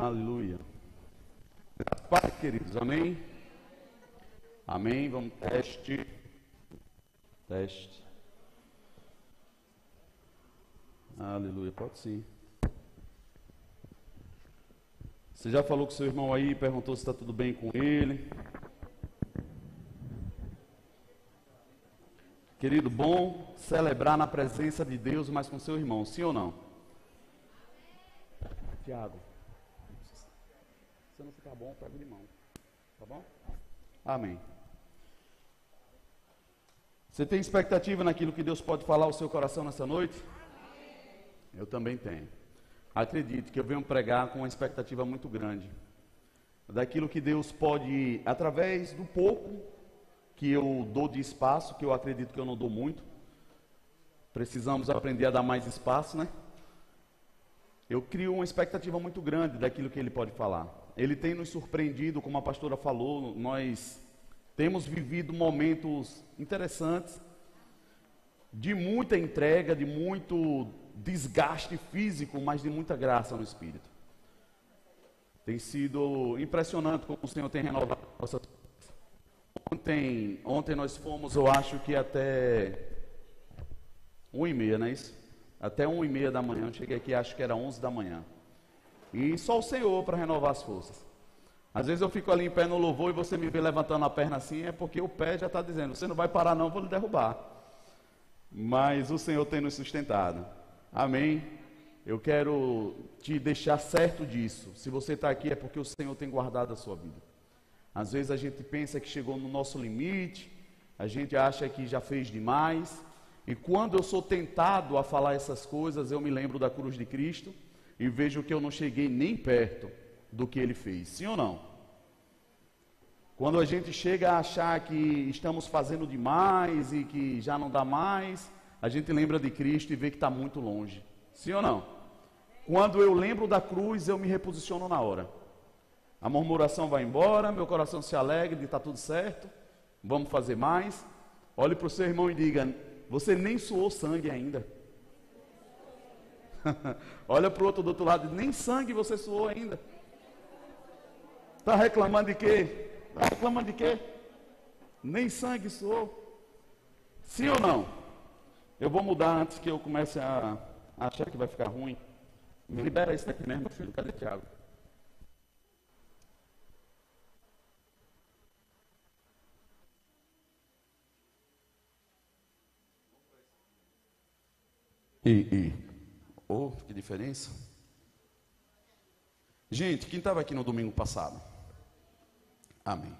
Aleluia. Pai, queridos, amém? Amém. Vamos teste. Teste. Aleluia. Pode sim. Você já falou com seu irmão aí, perguntou se está tudo bem com ele. Querido, bom celebrar na presença de Deus, mas com seu irmão, sim ou não? Tiago, se não ficar bom, pega de mão. Tá bom? Amém. Você tem expectativa naquilo que Deus pode falar ao seu coração nessa noite? Eu também tenho. Acredite que eu venho pregar com uma expectativa muito grande. Daquilo que Deus pode, através do pouco que eu dou de espaço, que eu acredito que eu não dou muito. Precisamos aprender a dar mais espaço, né? Eu crio uma expectativa muito grande daquilo que ele pode falar. Ele tem nos surpreendido, como a pastora falou, nós temos vivido momentos interessantes, de muita entrega, de muito desgaste físico, mas de muita graça no espírito. Tem sido impressionante como o Senhor tem renovado nossas Ontem, ontem nós fomos, eu acho que até um e meia, não é isso? Até um e meia da manhã. Eu cheguei aqui, acho que era onze da manhã. E só o Senhor para renovar as forças. Às vezes eu fico ali em pé no louvor e você me vê levantando a perna assim, é porque o pé já está dizendo: você não vai parar, não, vou lhe derrubar. Mas o Senhor tem nos sustentado. Amém. Eu quero te deixar certo disso. Se você está aqui é porque o Senhor tem guardado a sua vida. Às vezes a gente pensa que chegou no nosso limite, a gente acha que já fez demais. E quando eu sou tentado a falar essas coisas, eu me lembro da cruz de Cristo e vejo que eu não cheguei nem perto do que ele fez. Sim ou não? Quando a gente chega a achar que estamos fazendo demais e que já não dá mais, a gente lembra de Cristo e vê que está muito longe. Sim ou não? Quando eu lembro da cruz, eu me reposiciono na hora. A murmuração vai embora, meu coração se alegra de estar tá tudo certo. Vamos fazer mais. Olhe para o seu irmão e diga: Você nem suou sangue ainda. Olha para o outro do outro lado, nem sangue você suou ainda. Está reclamando de quê? Está reclamando de quê? Nem sangue suou. Sim ou não? Eu vou mudar antes que eu comece a, achar que vai ficar ruim. Me libera isso daqui mesmo, filho. Cadê Tiago? E, e. Oh, que diferença. Gente, quem estava aqui no domingo passado? Amém.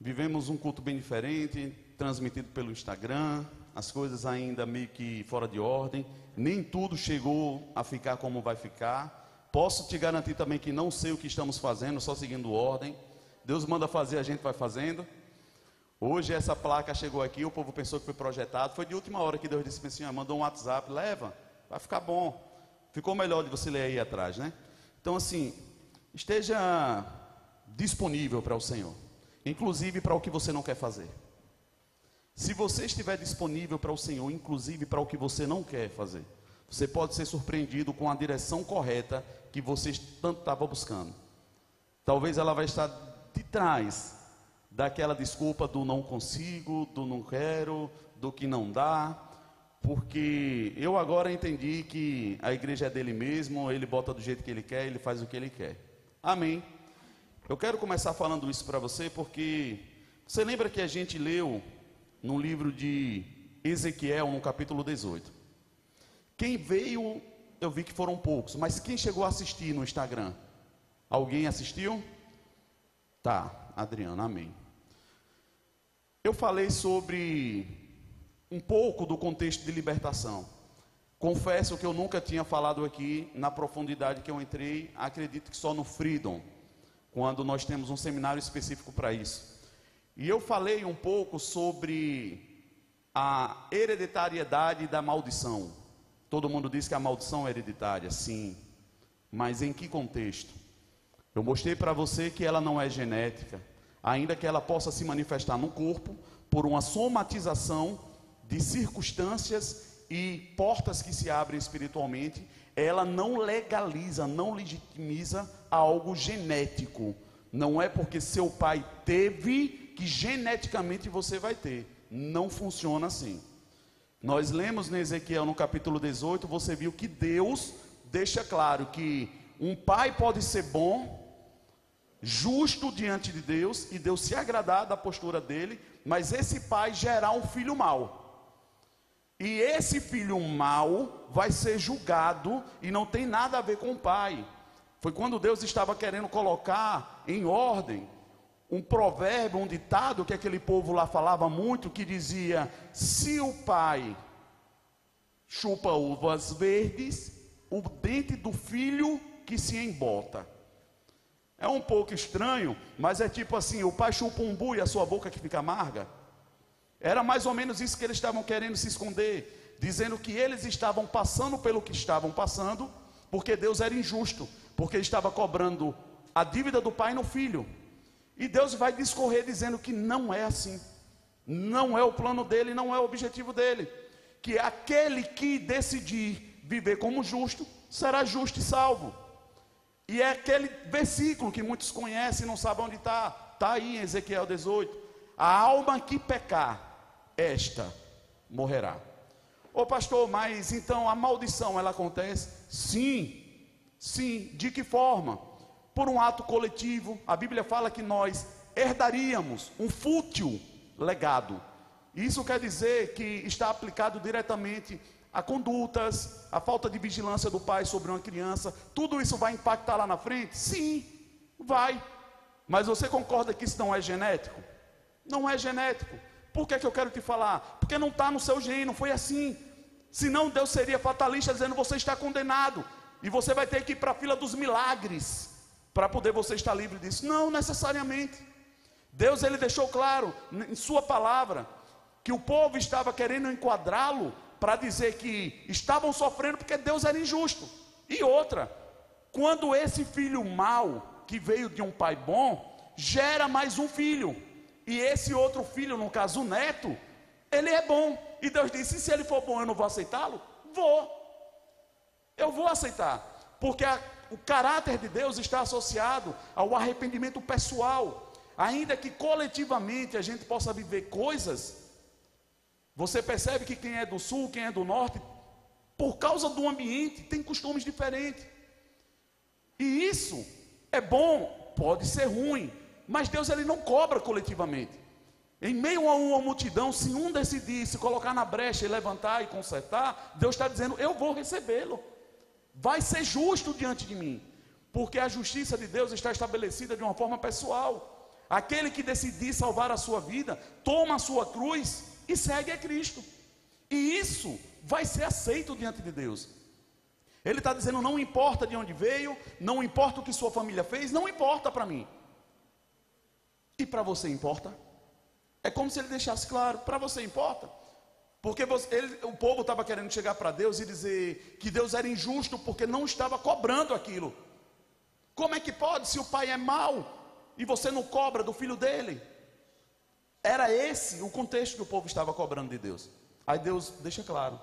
Vivemos um culto bem diferente, transmitido pelo Instagram, as coisas ainda meio que fora de ordem, nem tudo chegou a ficar como vai ficar. Posso te garantir também que não sei o que estamos fazendo, só seguindo ordem. Deus manda fazer, a gente vai fazendo. Hoje essa placa chegou aqui, o povo pensou que foi projetado. Foi de última hora que Deus disse assim: mandou um WhatsApp, leva, vai ficar bom. Ficou melhor de você ler aí atrás, né? Então, assim, esteja disponível para o Senhor, inclusive para o que você não quer fazer. Se você estiver disponível para o Senhor, inclusive para o que você não quer fazer, você pode ser surpreendido com a direção correta que você tanto estava buscando. Talvez ela vai estar de trás daquela desculpa do não consigo, do não quero, do que não dá, porque eu agora entendi que a igreja é dele mesmo, ele bota do jeito que ele quer, ele faz o que ele quer. Amém. Eu quero começar falando isso para você porque você lembra que a gente leu no livro de Ezequiel, no capítulo 18. Quem veio, eu vi que foram poucos, mas quem chegou a assistir no Instagram? Alguém assistiu? Tá, Adriana, amém. Eu falei sobre um pouco do contexto de libertação. Confesso que eu nunca tinha falado aqui na profundidade que eu entrei, acredito que só no Freedom, quando nós temos um seminário específico para isso. E eu falei um pouco sobre a hereditariedade da maldição. Todo mundo diz que a maldição é hereditária, sim. Mas em que contexto? Eu mostrei para você que ela não é genética ainda que ela possa se manifestar no corpo por uma somatização de circunstâncias e portas que se abrem espiritualmente, ela não legaliza, não legitimiza algo genético. Não é porque seu pai teve que geneticamente você vai ter. Não funciona assim. Nós lemos em Ezequiel no capítulo 18, você viu que Deus deixa claro que um pai pode ser bom, justo diante de Deus, e Deus se agradar da postura dele, mas esse pai gerar um filho mau. E esse filho mau vai ser julgado e não tem nada a ver com o pai. Foi quando Deus estava querendo colocar em ordem um provérbio, um ditado que aquele povo lá falava muito, que dizia: se o pai chupa uvas verdes, o dente do filho que se embota. É um pouco estranho, mas é tipo assim: o pai chupa um bu e a sua boca que fica amarga. Era mais ou menos isso que eles estavam querendo se esconder, dizendo que eles estavam passando pelo que estavam passando, porque Deus era injusto, porque estava cobrando a dívida do pai no filho. E Deus vai discorrer dizendo que não é assim. Não é o plano dele, não é o objetivo dele. Que aquele que decidir viver como justo, será justo e salvo. E é aquele versículo que muitos conhecem e não sabem onde está. Está aí em Ezequiel 18. A alma que pecar, esta morrerá. Ô pastor, mas então a maldição ela acontece? Sim, sim. De que forma? Por um ato coletivo. A Bíblia fala que nós herdaríamos um fútil legado. Isso quer dizer que está aplicado diretamente a condutas, a falta de vigilância do pai sobre uma criança. Tudo isso vai impactar lá na frente? Sim, vai. Mas você concorda que isso não é genético? Não é genético. Por que, que eu quero te falar? Porque não está no seu gene, não foi assim. Senão Deus seria fatalista dizendo você está condenado. E você vai ter que ir para a fila dos milagres para poder você estar livre disso. Não necessariamente. Deus ele deixou claro em sua palavra que o povo estava querendo enquadrá-lo para dizer que estavam sofrendo porque Deus era injusto. E outra, quando esse filho mau que veio de um pai bom gera mais um filho, e esse outro filho, no caso o neto, ele é bom. E Deus disse: se ele for bom, eu não vou aceitá-lo? Vou. Eu vou aceitar. Porque a, o caráter de Deus está associado ao arrependimento pessoal. Ainda que coletivamente a gente possa viver coisas, você percebe que quem é do sul, quem é do norte, por causa do ambiente, tem costumes diferentes. E isso é bom, pode ser ruim, mas Deus ele não cobra coletivamente. Em meio a uma multidão, se um decidir se colocar na brecha e levantar e consertar, Deus está dizendo: Eu vou recebê-lo. Vai ser justo diante de mim. Porque a justiça de Deus está estabelecida de uma forma pessoal. Aquele que decidir salvar a sua vida, toma a sua cruz e segue a Cristo. E isso vai ser aceito diante de Deus. Ele está dizendo: não importa de onde veio, não importa o que sua família fez, não importa para mim. E para você importa? É como se ele deixasse claro: para você importa? Porque você, ele, o povo estava querendo chegar para Deus e dizer que Deus era injusto porque não estava cobrando aquilo. Como é que pode se o pai é mau e você não cobra do filho dele? Era esse o contexto que o povo estava cobrando de Deus. Aí Deus deixa claro: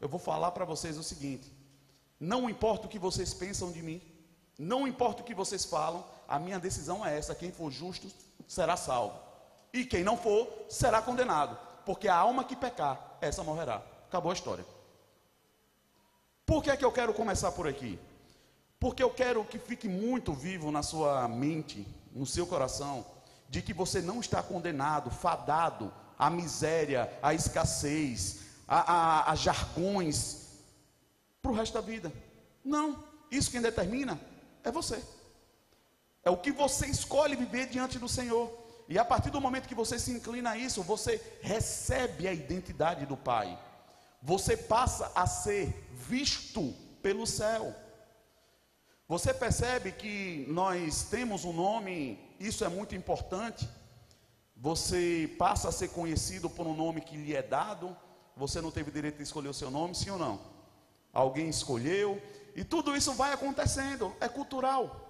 eu vou falar para vocês o seguinte: não importa o que vocês pensam de mim, não importa o que vocês falam, a minha decisão é essa: quem for justo será salvo. E quem não for, será condenado. Porque a alma que pecar, essa morrerá. Acabou a história. Por que é que eu quero começar por aqui? Porque eu quero que fique muito vivo na sua mente, no seu coração, de que você não está condenado, fadado à miséria, à escassez, a, a, a jargões para o resto da vida. Não, isso quem determina é você. É o que você escolhe viver diante do Senhor. E a partir do momento que você se inclina a isso, você recebe a identidade do Pai. Você passa a ser visto pelo céu. Você percebe que nós temos um nome, isso é muito importante. Você passa a ser conhecido por um nome que lhe é dado. Você não teve direito de escolher o seu nome, sim ou não? Alguém escolheu. E tudo isso vai acontecendo, é cultural.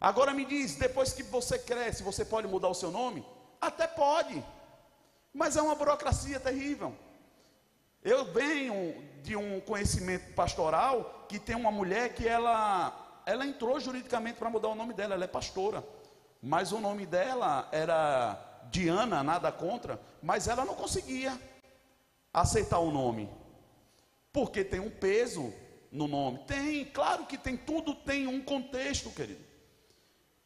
Agora me diz, depois que você cresce, você pode mudar o seu nome? Até pode, mas é uma burocracia terrível. Eu venho de um conhecimento pastoral que tem uma mulher que ela, ela entrou juridicamente para mudar o nome dela, ela é pastora. Mas o nome dela era Diana, nada contra, mas ela não conseguia aceitar o nome. Porque tem um peso no nome. Tem, claro que tem, tudo tem um contexto, querido.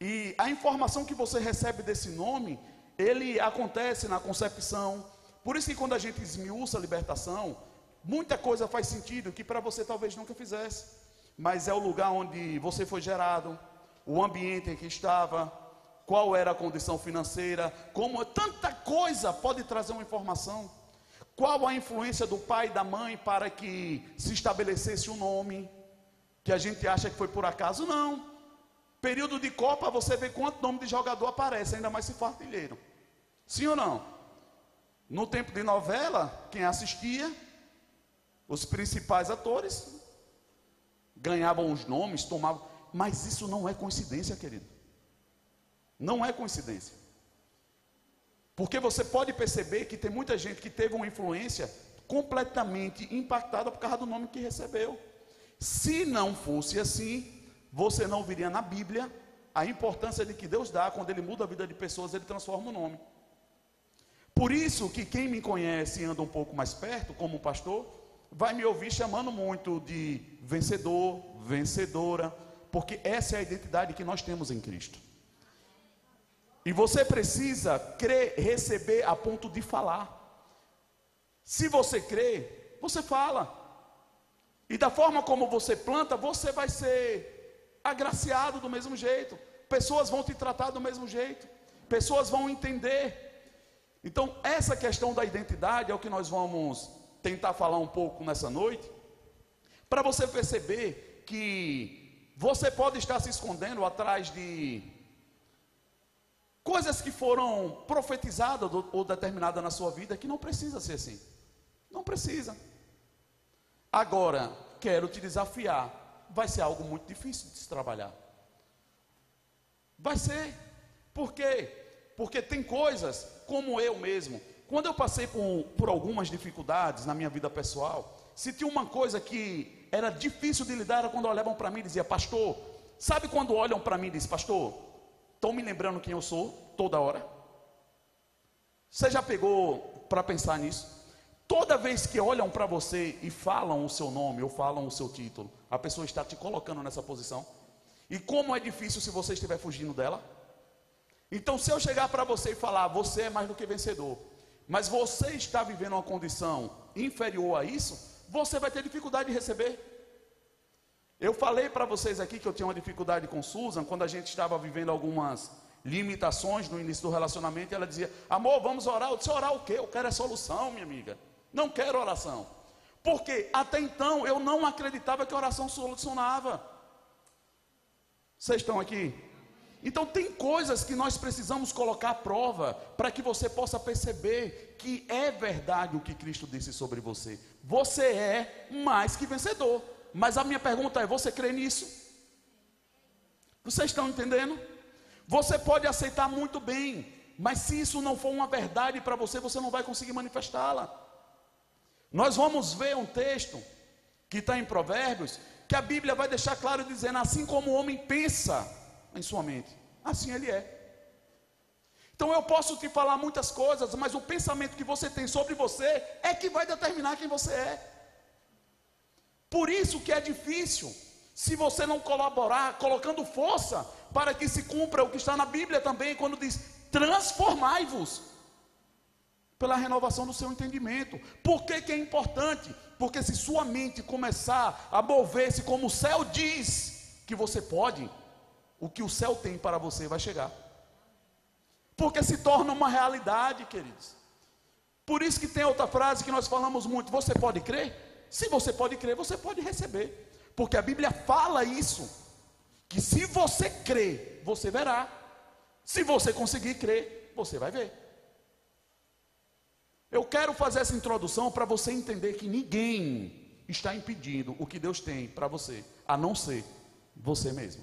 E a informação que você recebe desse nome, ele acontece na concepção. Por isso que quando a gente esmiuça a libertação, muita coisa faz sentido que para você talvez nunca fizesse. Mas é o lugar onde você foi gerado, o ambiente em que estava, qual era a condição financeira, como tanta coisa pode trazer uma informação. Qual a influência do pai e da mãe para que se estabelecesse um nome que a gente acha que foi por acaso? Não. Período de Copa, você vê quanto nome de jogador aparece, ainda mais se for artilheiro. Sim ou não? No tempo de novela, quem assistia, os principais atores ganhavam os nomes, tomavam. Mas isso não é coincidência, querido. Não é coincidência. Porque você pode perceber que tem muita gente que teve uma influência completamente impactada por causa do nome que recebeu. Se não fosse assim, você não viria na Bíblia a importância de que Deus dá quando Ele muda a vida de pessoas, Ele transforma o nome. Por isso que quem me conhece e anda um pouco mais perto, como pastor, vai me ouvir chamando muito de vencedor, vencedora, porque essa é a identidade que nós temos em Cristo. E você precisa crer, receber a ponto de falar. Se você crê, você fala. E da forma como você planta, você vai ser agraciado do mesmo jeito. Pessoas vão te tratar do mesmo jeito. Pessoas vão entender. Então, essa questão da identidade é o que nós vamos tentar falar um pouco nessa noite. Para você perceber que você pode estar se escondendo atrás de Coisas que foram profetizadas ou determinadas na sua vida que não precisa ser assim. Não precisa. Agora, quero te desafiar. Vai ser algo muito difícil de se trabalhar. Vai ser. Por quê? Porque tem coisas, como eu mesmo, quando eu passei por, por algumas dificuldades na minha vida pessoal, se tinha uma coisa que era difícil de lidar, era quando olhavam para mim e diziam, pastor, sabe quando olham para mim e dizem, pastor, Estão me lembrando quem eu sou toda hora? Você já pegou para pensar nisso? Toda vez que olham para você e falam o seu nome ou falam o seu título, a pessoa está te colocando nessa posição. E como é difícil se você estiver fugindo dela? Então, se eu chegar para você e falar, você é mais do que vencedor, mas você está vivendo uma condição inferior a isso, você vai ter dificuldade de receber. Eu falei para vocês aqui que eu tinha uma dificuldade com Susan quando a gente estava vivendo algumas limitações no início do relacionamento. Ela dizia: Amor, vamos orar. Eu disse: Orar o quê? Eu quero é solução, minha amiga. Não quero oração. Porque até então eu não acreditava que a oração solucionava. Vocês estão aqui? Então tem coisas que nós precisamos colocar à prova para que você possa perceber que é verdade o que Cristo disse sobre você. Você é mais que vencedor. Mas a minha pergunta é: você crê nisso? Vocês estão entendendo? Você pode aceitar muito bem, mas se isso não for uma verdade para você, você não vai conseguir manifestá-la. Nós vamos ver um texto que está em Provérbios, que a Bíblia vai deixar claro dizendo: assim como o homem pensa em sua mente, assim ele é. Então eu posso te falar muitas coisas, mas o pensamento que você tem sobre você é que vai determinar quem você é. Por isso que é difícil, se você não colaborar, colocando força para que se cumpra o que está na Bíblia também, quando diz: transformai-vos pela renovação do seu entendimento. Por que, que é importante? Porque se sua mente começar a mover-se como o céu diz que você pode, o que o céu tem para você vai chegar. Porque se torna uma realidade, queridos. Por isso que tem outra frase que nós falamos muito: você pode crer? Se você pode crer, você pode receber. Porque a Bíblia fala isso. Que se você crer, você verá. Se você conseguir crer, você vai ver. Eu quero fazer essa introdução para você entender que ninguém está impedindo o que Deus tem para você, a não ser você mesmo.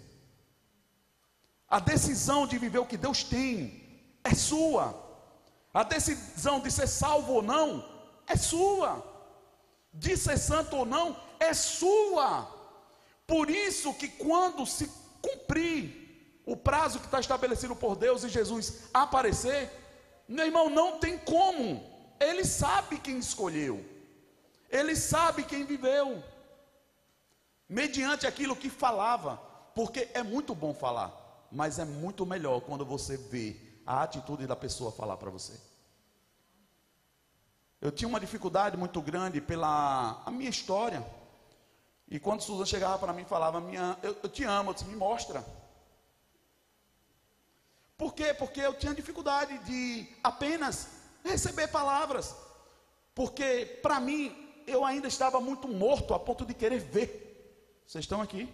A decisão de viver o que Deus tem é sua. A decisão de ser salvo ou não é sua. de ser santo ou não, é sua. Por isso que quando se cumprir o prazo que está estabelecido por Deus e Jesus aparecer, meu irmão, não tem como. Ele sabe quem escolheu. Ele sabe quem viveu. Mediante aquilo que falava. Porque é muito bom falar. Mas é muito melhor quando você vê a atitude da pessoa falar para você. Eu tinha uma dificuldade muito grande pela a minha história. E quando Susan chegava para mim e falava, minha, eu, eu, te amo, eu disse, me mostra. Por quê? Porque eu tinha dificuldade de apenas receber palavras. Porque para mim eu ainda estava muito morto a ponto de querer ver. Vocês estão aqui?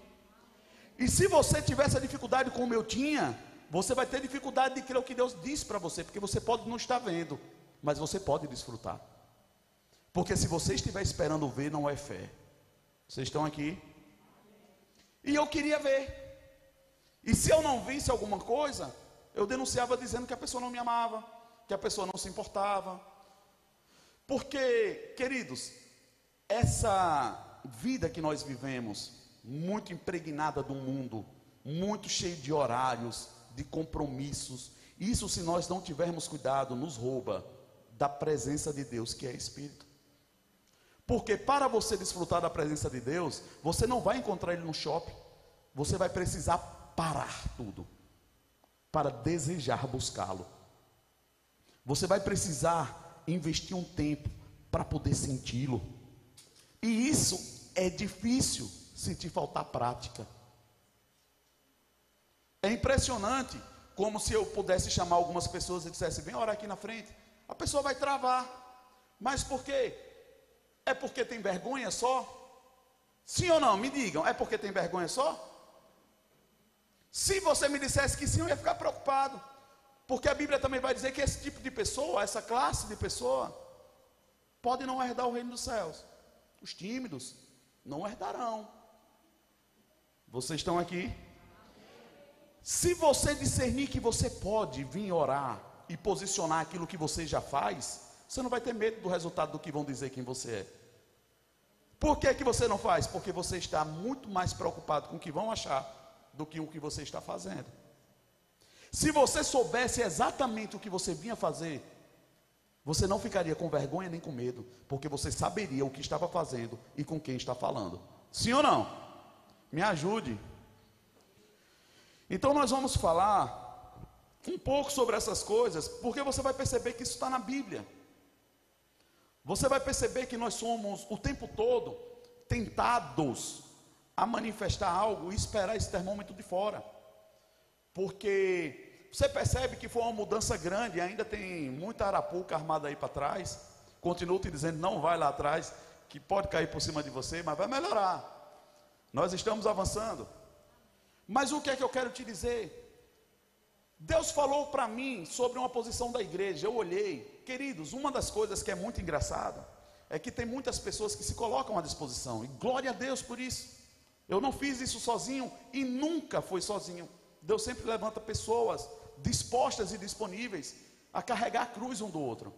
E se você tiver essa dificuldade como eu tinha, você vai ter dificuldade de crer o que Deus disse para você, porque você pode não estar vendo, mas você pode desfrutar. Porque se você estiver esperando ver, não é fé. Vocês estão aqui? E eu queria ver. E se eu não visse alguma coisa, eu denunciava dizendo que a pessoa não me amava, que a pessoa não se importava. Porque, queridos, essa vida que nós vivemos, muito impregnada do mundo, muito cheio de horários, de compromissos, isso, se nós não tivermos cuidado, nos rouba da presença de Deus, que é Espírito. Porque para você desfrutar da presença de Deus, você não vai encontrar Ele no shopping, você vai precisar parar tudo para desejar buscá-lo. Você vai precisar investir um tempo para poder senti-lo. E isso é difícil sentir faltar prática. É impressionante como se eu pudesse chamar algumas pessoas e dissesse: vem orar aqui na frente. A pessoa vai travar. Mas por quê? É porque tem vergonha só? Sim ou não? Me digam, é porque tem vergonha só? Se você me dissesse que sim, eu ia ficar preocupado. Porque a Bíblia também vai dizer que esse tipo de pessoa, essa classe de pessoa, pode não herdar o reino dos céus. Os tímidos não herdarão. Vocês estão aqui? Se você discernir que você pode vir orar e posicionar aquilo que você já faz, você não vai ter medo do resultado do que vão dizer quem você é. Por que, que você não faz? Porque você está muito mais preocupado com o que vão achar do que o que você está fazendo. Se você soubesse exatamente o que você vinha fazer, você não ficaria com vergonha nem com medo, porque você saberia o que estava fazendo e com quem está falando. Sim ou não? Me ajude. Então nós vamos falar um pouco sobre essas coisas, porque você vai perceber que isso está na Bíblia. Você vai perceber que nós somos o tempo todo tentados a manifestar algo e esperar esse termômetro de fora. Porque você percebe que foi uma mudança grande, ainda tem muita arapuca armada aí para trás. Continuo te dizendo, não vai lá atrás, que pode cair por cima de você, mas vai melhorar. Nós estamos avançando. Mas o que é que eu quero te dizer? Deus falou para mim sobre uma posição da igreja. Eu olhei, queridos, uma das coisas que é muito engraçada é que tem muitas pessoas que se colocam à disposição, e glória a Deus por isso. Eu não fiz isso sozinho e nunca foi sozinho. Deus sempre levanta pessoas dispostas e disponíveis a carregar a cruz um do outro.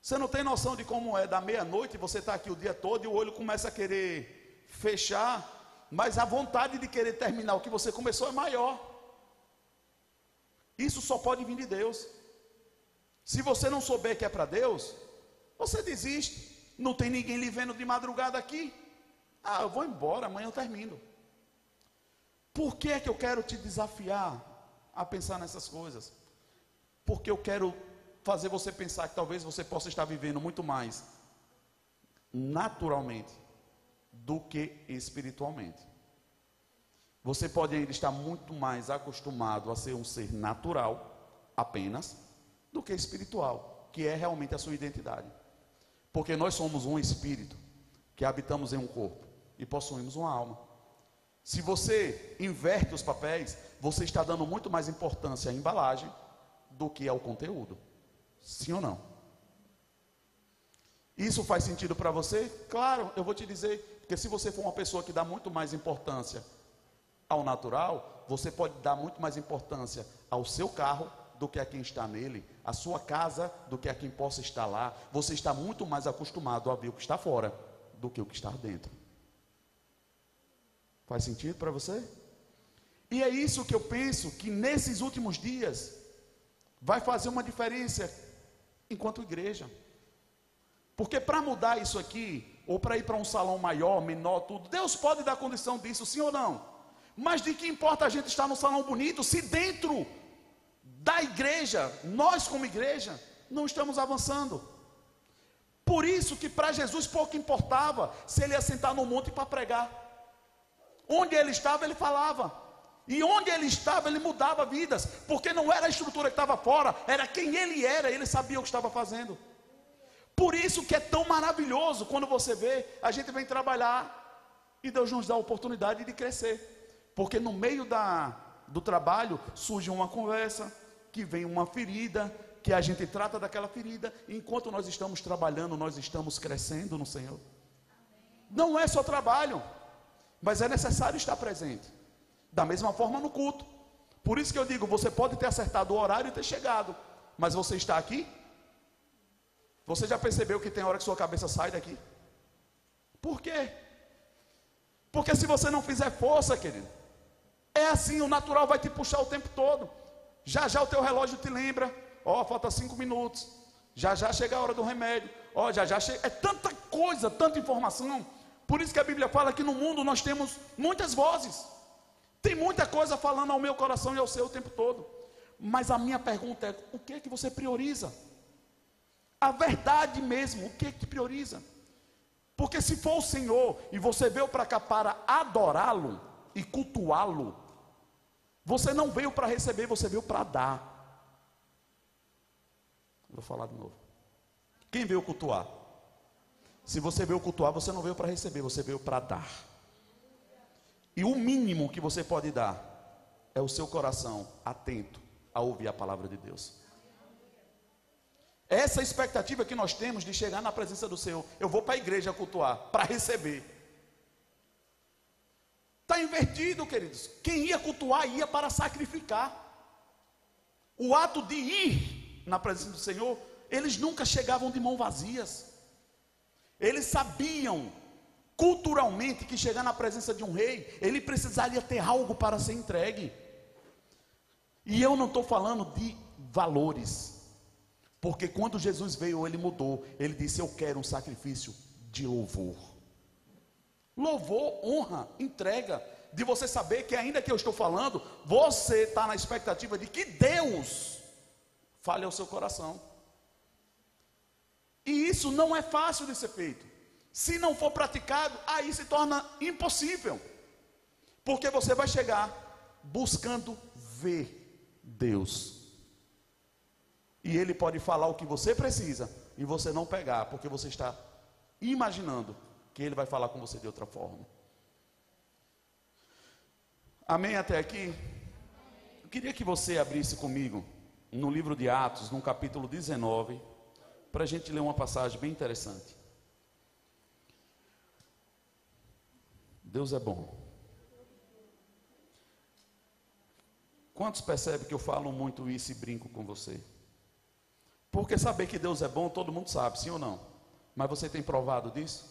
Você não tem noção de como é da meia-noite, você está aqui o dia todo e o olho começa a querer fechar, mas a vontade de querer terminar o que você começou é maior. Isso só pode vir de Deus. Se você não souber que é para Deus, você desiste. Não tem ninguém lhe vendo de madrugada aqui. Ah, eu vou embora, amanhã eu termino. Por que é que eu quero te desafiar a pensar nessas coisas? Porque eu quero fazer você pensar que talvez você possa estar vivendo muito mais naturalmente do que espiritualmente. Você pode ainda estar muito mais acostumado a ser um ser natural apenas do que espiritual, que é realmente a sua identidade. Porque nós somos um espírito que habitamos em um corpo e possuímos uma alma. Se você inverte os papéis, você está dando muito mais importância à embalagem do que ao conteúdo. Sim ou não? Isso faz sentido para você? Claro, eu vou te dizer, porque se você for uma pessoa que dá muito mais importância ao natural, você pode dar muito mais importância ao seu carro do que a quem está nele, à sua casa do que a quem possa estar lá. Você está muito mais acostumado a ver o que está fora do que o que está dentro. Faz sentido para você? E é isso que eu penso que nesses últimos dias vai fazer uma diferença enquanto igreja. Porque para mudar isso aqui, ou para ir para um salão maior, menor, tudo, Deus pode dar condição disso, sim ou não? Mas de que importa a gente estar no salão bonito se dentro da igreja, nós como igreja, não estamos avançando? Por isso que para Jesus pouco importava se ele ia sentar no monte para pregar. Onde ele estava, ele falava. E onde ele estava, ele mudava vidas, porque não era a estrutura que estava fora, era quem ele era, ele sabia o que estava fazendo. Por isso que é tão maravilhoso quando você vê, a gente vem trabalhar e Deus nos dá a oportunidade de crescer. Porque no meio da, do trabalho surge uma conversa, que vem uma ferida, que a gente trata daquela ferida, enquanto nós estamos trabalhando, nós estamos crescendo no Senhor. Não é só trabalho mas é necessário estar presente. Da mesma forma no culto. Por isso que eu digo, você pode ter acertado o horário e ter chegado, mas você está aqui? Você já percebeu que tem hora que sua cabeça sai daqui? Por quê? Porque se você não fizer força, querido, é assim, o natural vai te puxar o tempo todo. Já já o teu relógio te lembra, ó, oh, falta cinco minutos. Já já chega a hora do remédio. Ó, oh, já já chega. É tanta coisa, tanta informação por isso que a Bíblia fala que no mundo nós temos muitas vozes. Tem muita coisa falando ao meu coração e ao seu o tempo todo. Mas a minha pergunta é: o que é que você prioriza? A verdade mesmo, o que é que prioriza? Porque se for o Senhor e você veio para cá para adorá-lo e cultuá-lo, você não veio para receber, você veio para dar. Vou falar de novo. Quem veio cultuar? Se você veio cultuar, você não veio para receber, você veio para dar. E o mínimo que você pode dar é o seu coração atento a ouvir a palavra de Deus. Essa expectativa que nós temos de chegar na presença do Senhor, eu vou para a igreja cultuar, para receber. Está invertido, queridos. Quem ia cultuar ia para sacrificar. O ato de ir na presença do Senhor, eles nunca chegavam de mãos vazias. Eles sabiam culturalmente que chegar na presença de um rei, ele precisaria ter algo para ser entregue. E eu não estou falando de valores, porque quando Jesus veio, ele mudou. Ele disse: Eu quero um sacrifício de louvor. Louvor, honra, entrega. De você saber que, ainda que eu estou falando, você está na expectativa de que Deus fale ao seu coração. E isso não é fácil de ser feito. Se não for praticado, aí se torna impossível. Porque você vai chegar buscando ver Deus. E Ele pode falar o que você precisa e você não pegar, porque você está imaginando que Ele vai falar com você de outra forma. Amém até aqui? Eu queria que você abrisse comigo no livro de Atos, no capítulo 19 para a gente ler uma passagem bem interessante. Deus é bom. Quantos percebem que eu falo muito isso e brinco com você? Porque saber que Deus é bom, todo mundo sabe, sim ou não? Mas você tem provado disso?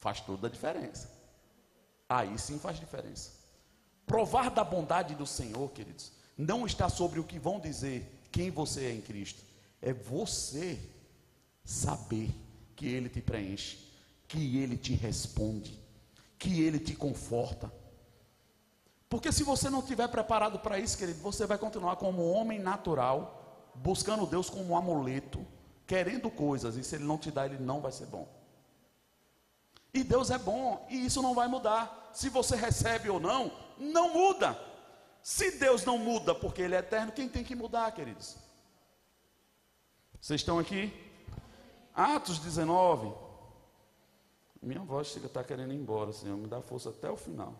Faz toda a diferença. Aí sim faz diferença. Provar da bondade do Senhor, queridos, não está sobre o que vão dizer quem você é em Cristo é você saber que Ele te preenche, que Ele te responde, que Ele te conforta. Porque se você não estiver preparado para isso, querido, você vai continuar como um homem natural, buscando Deus como um amuleto, querendo coisas, e se Ele não te dá, Ele não vai ser bom. E Deus é bom, e isso não vai mudar. Se você recebe ou não, não muda. Se Deus não muda porque Ele é eterno, quem tem que mudar, queridos? Vocês estão aqui? Atos 19. Minha voz chega está querendo ir embora, Senhor. Me dá força até o final.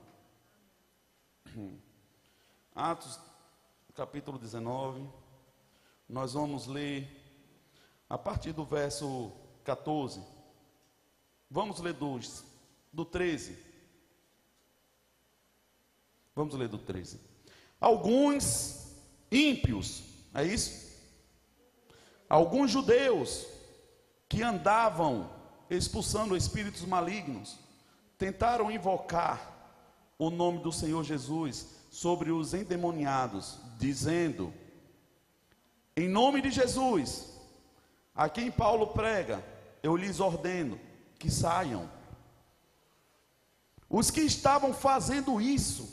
Atos, capítulo 19. Nós vamos ler a partir do verso 14. Vamos ler do, do 13. Vamos ler do 13. Alguns ímpios, é isso? alguns judeus que andavam expulsando espíritos malignos, tentaram invocar o nome do Senhor Jesus sobre os endemoniados, dizendo: Em nome de Jesus, a quem Paulo prega, eu lhes ordeno que saiam. Os que estavam fazendo isso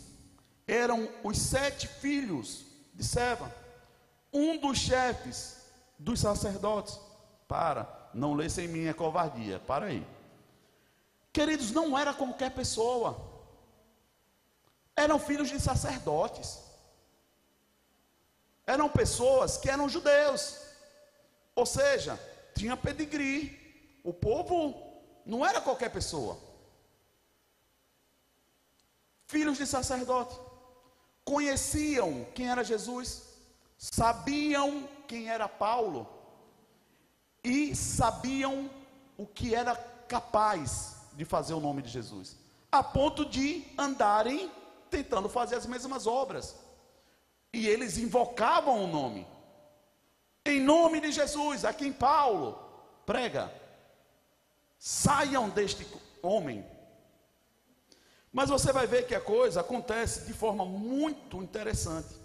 eram os sete filhos de Seva, um dos chefes dos sacerdotes. Para, não lê sem mim é covardia. Para aí. Queridos, não era qualquer pessoa. Eram filhos de sacerdotes. Eram pessoas que eram judeus. Ou seja, tinha pedigree. O povo não era qualquer pessoa. Filhos de sacerdote. Conheciam quem era Jesus. Sabiam quem era Paulo. E sabiam o que era capaz de fazer o nome de Jesus. A ponto de andarem tentando fazer as mesmas obras. E eles invocavam o nome. Em nome de Jesus, a quem Paulo prega. Saiam deste homem. Mas você vai ver que a coisa acontece de forma muito interessante.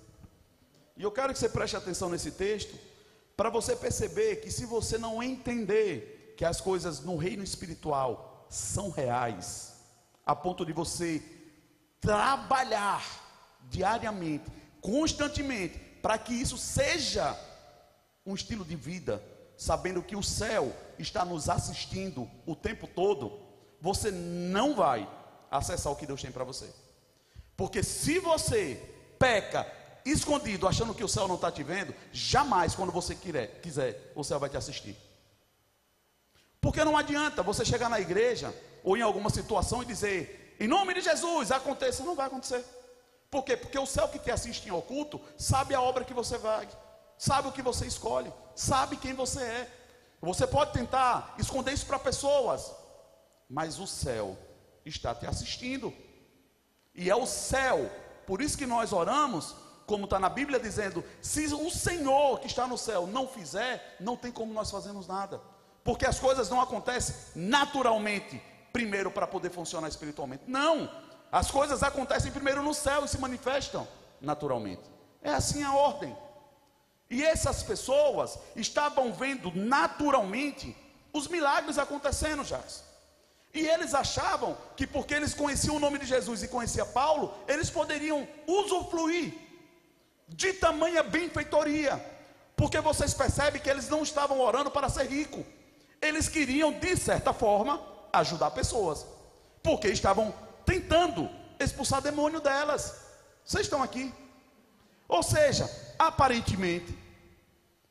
E eu quero que você preste atenção nesse texto, para você perceber que se você não entender que as coisas no reino espiritual são reais, a ponto de você trabalhar diariamente, constantemente, para que isso seja um estilo de vida, sabendo que o céu está nos assistindo o tempo todo, você não vai acessar o que Deus tem para você. Porque se você peca escondido, achando que o céu não está te vendo, jamais, quando você quiser, quiser, o céu vai te assistir. Porque não adianta você chegar na igreja ou em alguma situação e dizer, em nome de Jesus, aconteça, não vai acontecer. Por quê? Porque o céu que te assiste em oculto sabe a obra que você vai sabe o que você escolhe, sabe quem você é. Você pode tentar esconder isso para pessoas, mas o céu está te assistindo. E é o céu, por isso que nós oramos, como está na Bíblia dizendo: se o Senhor que está no céu não fizer, não tem como nós fazermos nada, porque as coisas não acontecem naturalmente, primeiro para poder funcionar espiritualmente. Não, as coisas acontecem primeiro no céu e se manifestam naturalmente. É assim a ordem. E essas pessoas estavam vendo naturalmente os milagres acontecendo, já. E eles achavam que porque eles conheciam o nome de Jesus e conhecia Paulo, eles poderiam usufruir de tamanha benfeitoria. Porque vocês percebem que eles não estavam orando para ser rico. Eles queriam, de certa forma, ajudar pessoas. Porque estavam tentando expulsar demônio delas. Vocês estão aqui? Ou seja, aparentemente,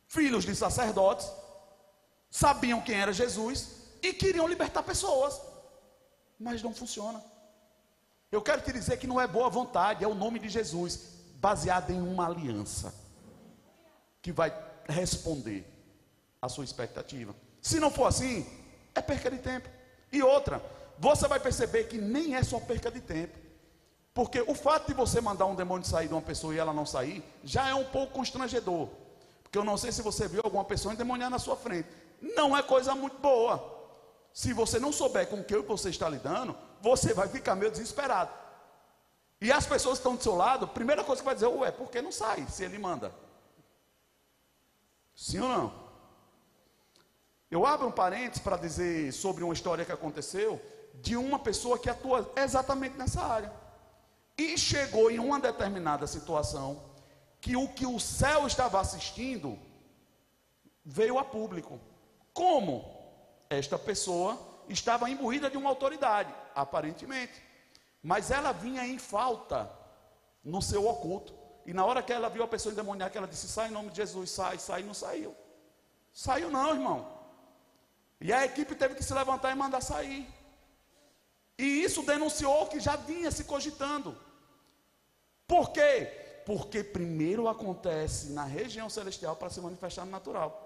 filhos de sacerdotes, sabiam quem era Jesus e queriam libertar pessoas, mas não funciona. Eu quero te dizer que não é boa vontade, é o nome de Jesus, baseado em uma aliança, que vai responder à sua expectativa. Se não for assim, é perca de tempo. E outra, você vai perceber que nem é só perca de tempo. Porque o fato de você mandar um demônio sair de uma pessoa e ela não sair, já é um pouco constrangedor. Porque eu não sei se você viu alguma pessoa endemoniar na sua frente. Não é coisa muito boa. Se você não souber com o que você está lidando, você vai ficar meio desesperado. E as pessoas estão do seu lado, primeira coisa que vai dizer, ué, por que não sai se ele manda? Sim ou não? Eu abro um parênteses para dizer sobre uma história que aconteceu de uma pessoa que atua exatamente nessa área. E chegou em uma determinada situação que o que o céu estava assistindo veio a público. Como? Esta pessoa estava imbuída de uma autoridade, aparentemente. Mas ela vinha em falta no seu oculto. E na hora que ela viu a pessoa endemoniada, ela disse: Sai em nome de Jesus, sai, sai, não saiu. Saiu não, irmão. E a equipe teve que se levantar e mandar sair. E isso denunciou que já vinha se cogitando. Por quê? Porque primeiro acontece na região celestial para se manifestar no natural.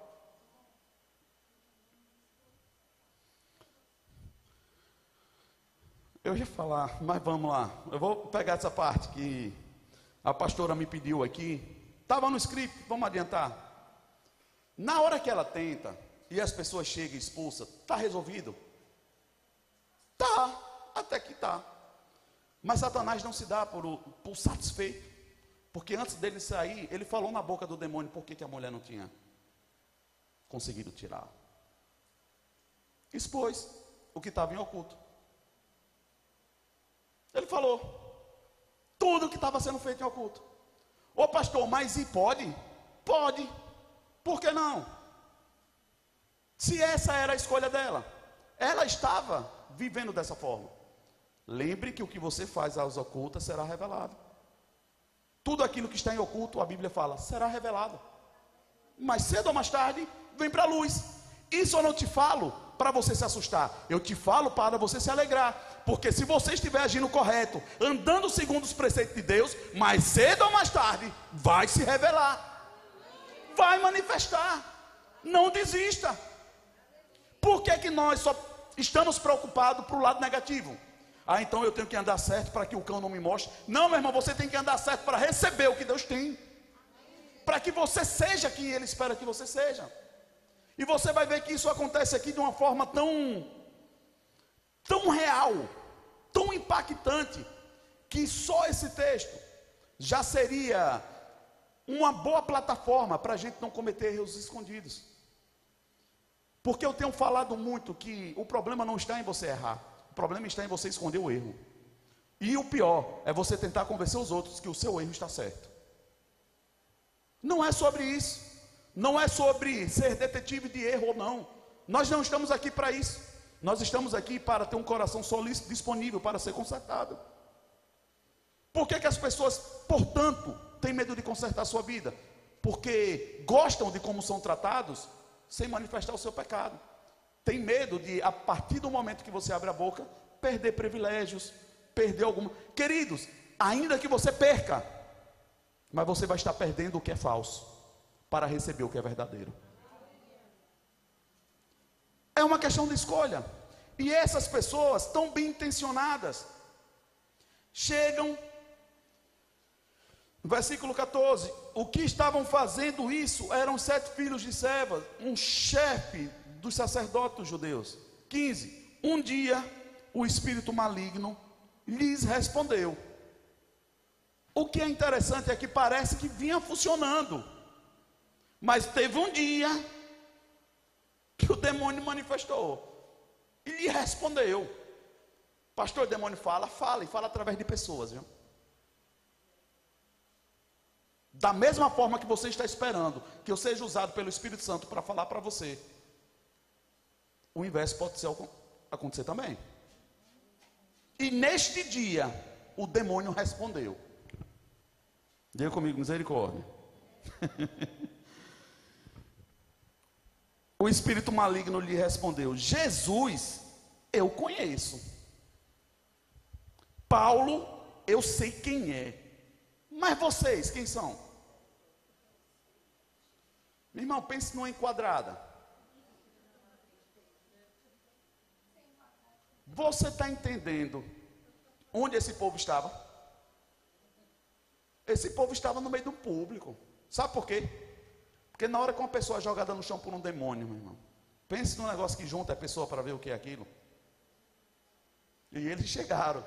Eu ia falar, mas vamos lá. Eu vou pegar essa parte que a pastora me pediu aqui. Estava no script, vamos adiantar. Na hora que ela tenta e as pessoas chegam e expulsam, está resolvido. aproveitar. Mas Satanás não se dá por, por satisfeito. Porque antes dele sair, ele falou na boca do demônio por que, que a mulher não tinha conseguido tirar. Expôs o que estava em oculto. Ele falou tudo que estava sendo feito em oculto. Ô pastor, mas e pode? Pode. Por que não? Se essa era a escolha dela, ela estava vivendo dessa forma. Lembre que o que você faz às ocultas será revelado. Tudo aquilo que está em oculto, a Bíblia fala, será revelado. Mas cedo ou mais tarde, vem para a luz. Isso eu não te falo para você se assustar, eu te falo para você se alegrar. Porque se você estiver agindo correto, andando segundo os preceitos de Deus, mais cedo ou mais tarde, vai se revelar, vai manifestar. Não desista. Por que, que nós só estamos preocupados para o lado negativo? Ah, então eu tenho que andar certo para que o cão não me mostre. Não, meu irmão, você tem que andar certo para receber o que Deus tem. Para que você seja quem Ele espera que você seja. E você vai ver que isso acontece aqui de uma forma tão, tão real, tão impactante, que só esse texto já seria uma boa plataforma para a gente não cometer erros escondidos. Porque eu tenho falado muito que o problema não está em você errar problema está em você esconder o erro. E o pior é você tentar convencer os outros que o seu erro está certo. Não é sobre isso. Não é sobre ser detetive de erro ou não. Nós não estamos aqui para isso. Nós estamos aqui para ter um coração solícito disponível para ser consertado. Por que, que as pessoas, portanto, têm medo de consertar a sua vida? Porque gostam de como são tratados sem manifestar o seu pecado tem medo de, a partir do momento que você abre a boca, perder privilégios, perder alguma. Queridos, ainda que você perca, mas você vai estar perdendo o que é falso, para receber o que é verdadeiro. É uma questão de escolha. E essas pessoas, tão bem intencionadas, chegam. Versículo 14: O que estavam fazendo isso eram sete filhos de Sevas, um chefe dos sacerdotes judeus. 15. Um dia o espírito maligno lhes respondeu. O que é interessante é que parece que vinha funcionando. Mas teve um dia que o demônio manifestou. E lhe respondeu. Pastor, o demônio fala, fala e fala através de pessoas, viu? Da mesma forma que você está esperando que eu seja usado pelo Espírito Santo para falar para você o inverso pode ser, acontecer também. E neste dia, o demônio respondeu. Diga comigo, misericórdia. o espírito maligno lhe respondeu: Jesus, eu conheço. Paulo, eu sei quem é. Mas vocês, quem são? Meu irmão, pense numa enquadrada. Você está entendendo onde esse povo estava? Esse povo estava no meio do público. Sabe por quê? Porque na hora que uma pessoa é jogada no chão por um demônio, meu irmão, pense num negócio que junta a pessoa para ver o que é aquilo. E eles chegaram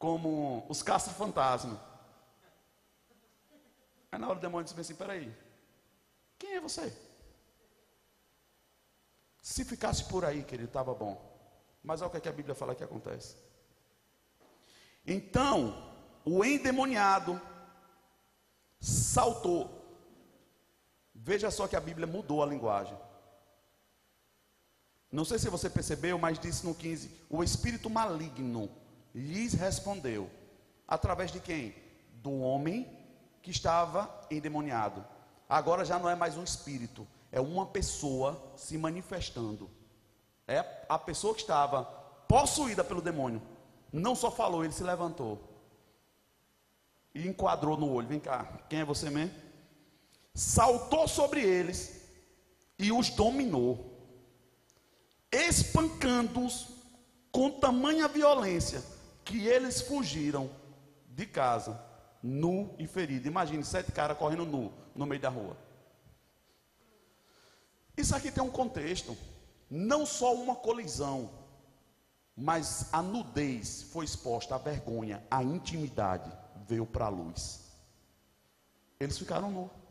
como os caça-fantasma. Aí na hora o demônio disse assim: peraí, quem é você? Se ficasse por aí, querido, estava bom. Mas olha o que, é a Bíblia fala que acontece. Então, o endemoniado saltou. Veja só que a Bíblia mudou a linguagem. Não sei se você percebeu, mas disse no 15: O espírito maligno lhes respondeu. Através de quem? Do homem que estava endemoniado. Agora já não é mais um espírito, é uma pessoa se manifestando. É a pessoa que estava possuída pelo demônio. Não só falou, ele se levantou. E enquadrou no olho. Vem cá, quem é você mesmo? Saltou sobre eles e os dominou, espancando-os com tamanha violência que eles fugiram de casa, nu e ferido. Imagine sete caras correndo nu no meio da rua. Isso aqui tem um contexto não só uma colisão, Mas a nudez foi exposta, a vergonha, a intimidade veio para a luz. Eles ficaram nus.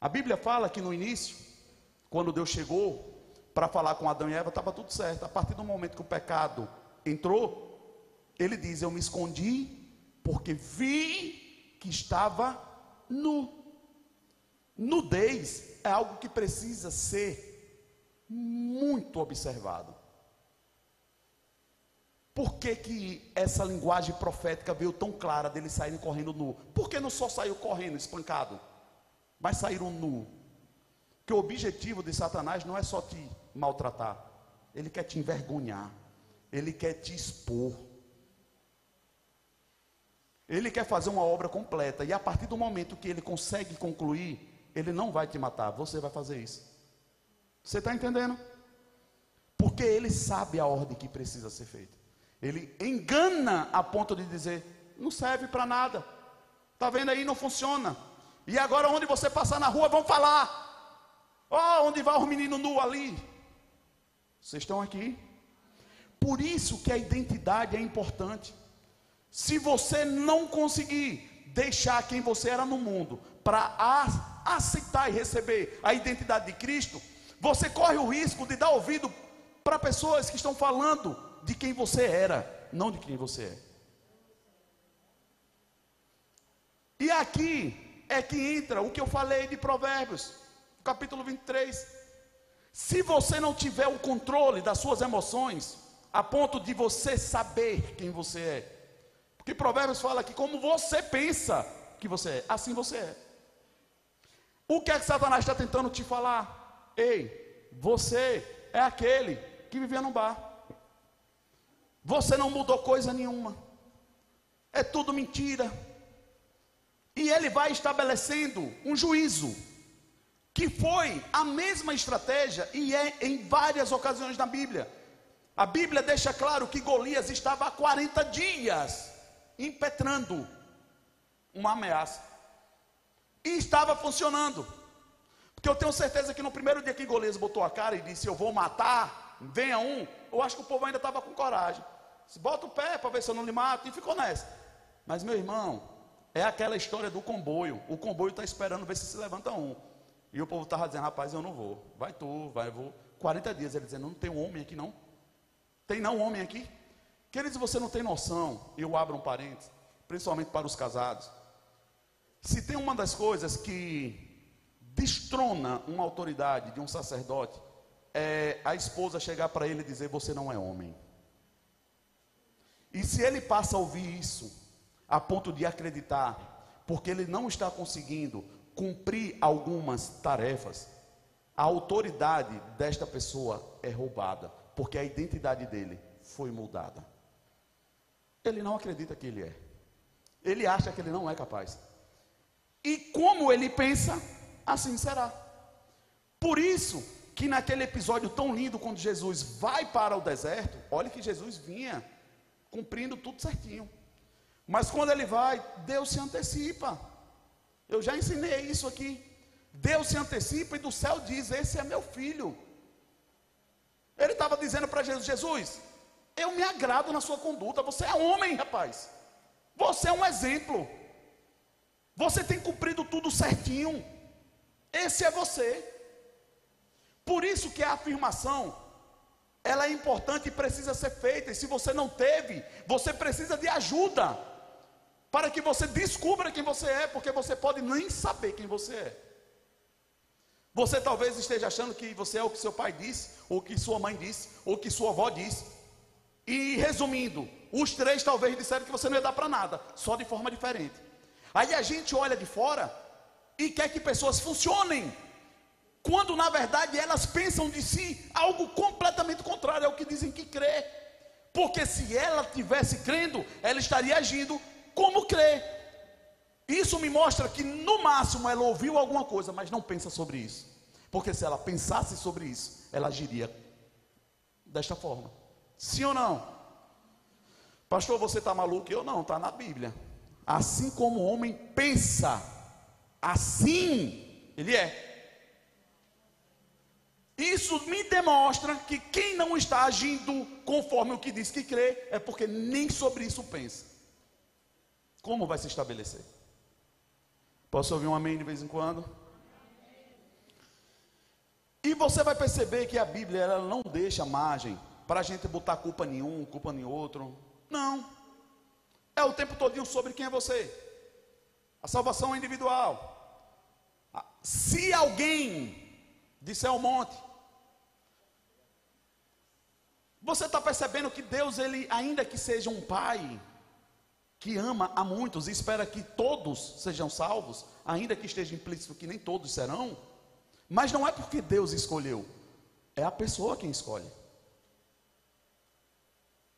A Bíblia fala que no início, quando Deus chegou para falar com Adão e Eva, estava tudo certo. A partir do momento que o pecado entrou, ele diz: Eu me escondi porque vi que estava nu. Nudez é algo que precisa ser muito observado. Por que, que essa linguagem profética veio tão clara deles saírem correndo nu? Por que não só saiu correndo, espancado, mas saíram nu? Que o objetivo de Satanás não é só te maltratar, ele quer te envergonhar, ele quer te expor. Ele quer fazer uma obra completa, e a partir do momento que ele consegue concluir, ele não vai te matar, você vai fazer isso. Você está entendendo? Porque ele sabe a ordem que precisa ser feita. Ele engana a ponto de dizer: não serve para nada. Está vendo aí? Não funciona. E agora, onde você passar na rua, vão falar. Oh, onde vai o menino nu ali? Vocês estão aqui? Por isso que a identidade é importante. Se você não conseguir deixar quem você era no mundo para aceitar e receber a identidade de Cristo, você corre o risco de dar ouvido para pessoas que estão falando de quem você era, não de quem você é. E aqui é que entra o que eu falei de Provérbios, capítulo 23. Se você não tiver o controle das suas emoções, a ponto de você saber quem você é, porque Provérbios fala que como você pensa que você é, assim você é. O que é que Satanás está tentando te falar? Ei, você é aquele que vivia num bar. Você não mudou coisa nenhuma. É tudo mentira. E ele vai estabelecendo um juízo, que foi a mesma estratégia e é em várias ocasiões na Bíblia. A Bíblia deixa claro que Golias estava há 40 dias impetrando uma ameaça. E estava funcionando. Porque eu tenho certeza que no primeiro dia que Golias botou a cara e disse: Eu vou matar, venha um. Eu acho que o povo ainda estava com coragem. Se bota o pé para ver se eu não lhe mato. E ficou nessa. Mas, meu irmão, é aquela história do comboio. O comboio está esperando ver se se levanta um. E o povo estava dizendo, rapaz, eu não vou. Vai tu, vai, vou. 40 dias ele dizendo, não tem um homem aqui não. Tem não homem aqui? Queridos, você não tem noção, eu abro um parênteses, principalmente para os casados. Se tem uma das coisas que destrona uma autoridade de um sacerdote, é a esposa chegar para ele e dizer: Você não é homem. E se ele passa a ouvir isso, a ponto de acreditar, porque ele não está conseguindo cumprir algumas tarefas, a autoridade desta pessoa é roubada, porque a identidade dele foi mudada. Ele não acredita que ele é. Ele acha que ele não é capaz. E como ele pensa, assim será. Por isso que naquele episódio tão lindo, quando Jesus vai para o deserto, olha que Jesus vinha cumprindo tudo certinho. Mas quando ele vai, Deus se antecipa. Eu já ensinei isso aqui. Deus se antecipa e do céu diz: Esse é meu filho. Ele estava dizendo para Jesus: Jesus, eu me agrado na sua conduta. Você é homem, rapaz. Você é um exemplo. Você tem cumprido tudo certinho. Esse é você. Por isso que a afirmação ela é importante e precisa ser feita. E se você não teve, você precisa de ajuda para que você descubra quem você é, porque você pode nem saber quem você é. Você talvez esteja achando que você é o que seu pai disse, ou que sua mãe disse, ou que sua avó disse. E resumindo, os três talvez disseram que você não ia dar para nada, só de forma diferente. Aí a gente olha de fora e quer que pessoas funcionem quando na verdade elas pensam de si algo completamente contrário ao que dizem que crê. Porque se ela tivesse crendo, ela estaria agindo como crê. Isso me mostra que no máximo ela ouviu alguma coisa, mas não pensa sobre isso. Porque se ela pensasse sobre isso, ela agiria desta forma. Sim ou não? Pastor, você está maluco? Eu não, está na Bíblia. Assim como o homem pensa, assim ele é. Isso me demonstra que quem não está agindo conforme o que diz que crê é porque nem sobre isso pensa. Como vai se estabelecer? Posso ouvir um amém de vez em quando? E você vai perceber que a Bíblia ela não deixa margem para a gente botar culpa em um, culpa em outro. Não. É o tempo todinho sobre quem é você. A salvação é individual. Se alguém disser ao monte, você está percebendo que Deus, ele, ainda que seja um pai, que ama a muitos e espera que todos sejam salvos, ainda que esteja implícito que nem todos serão, mas não é porque Deus escolheu, é a pessoa quem escolhe.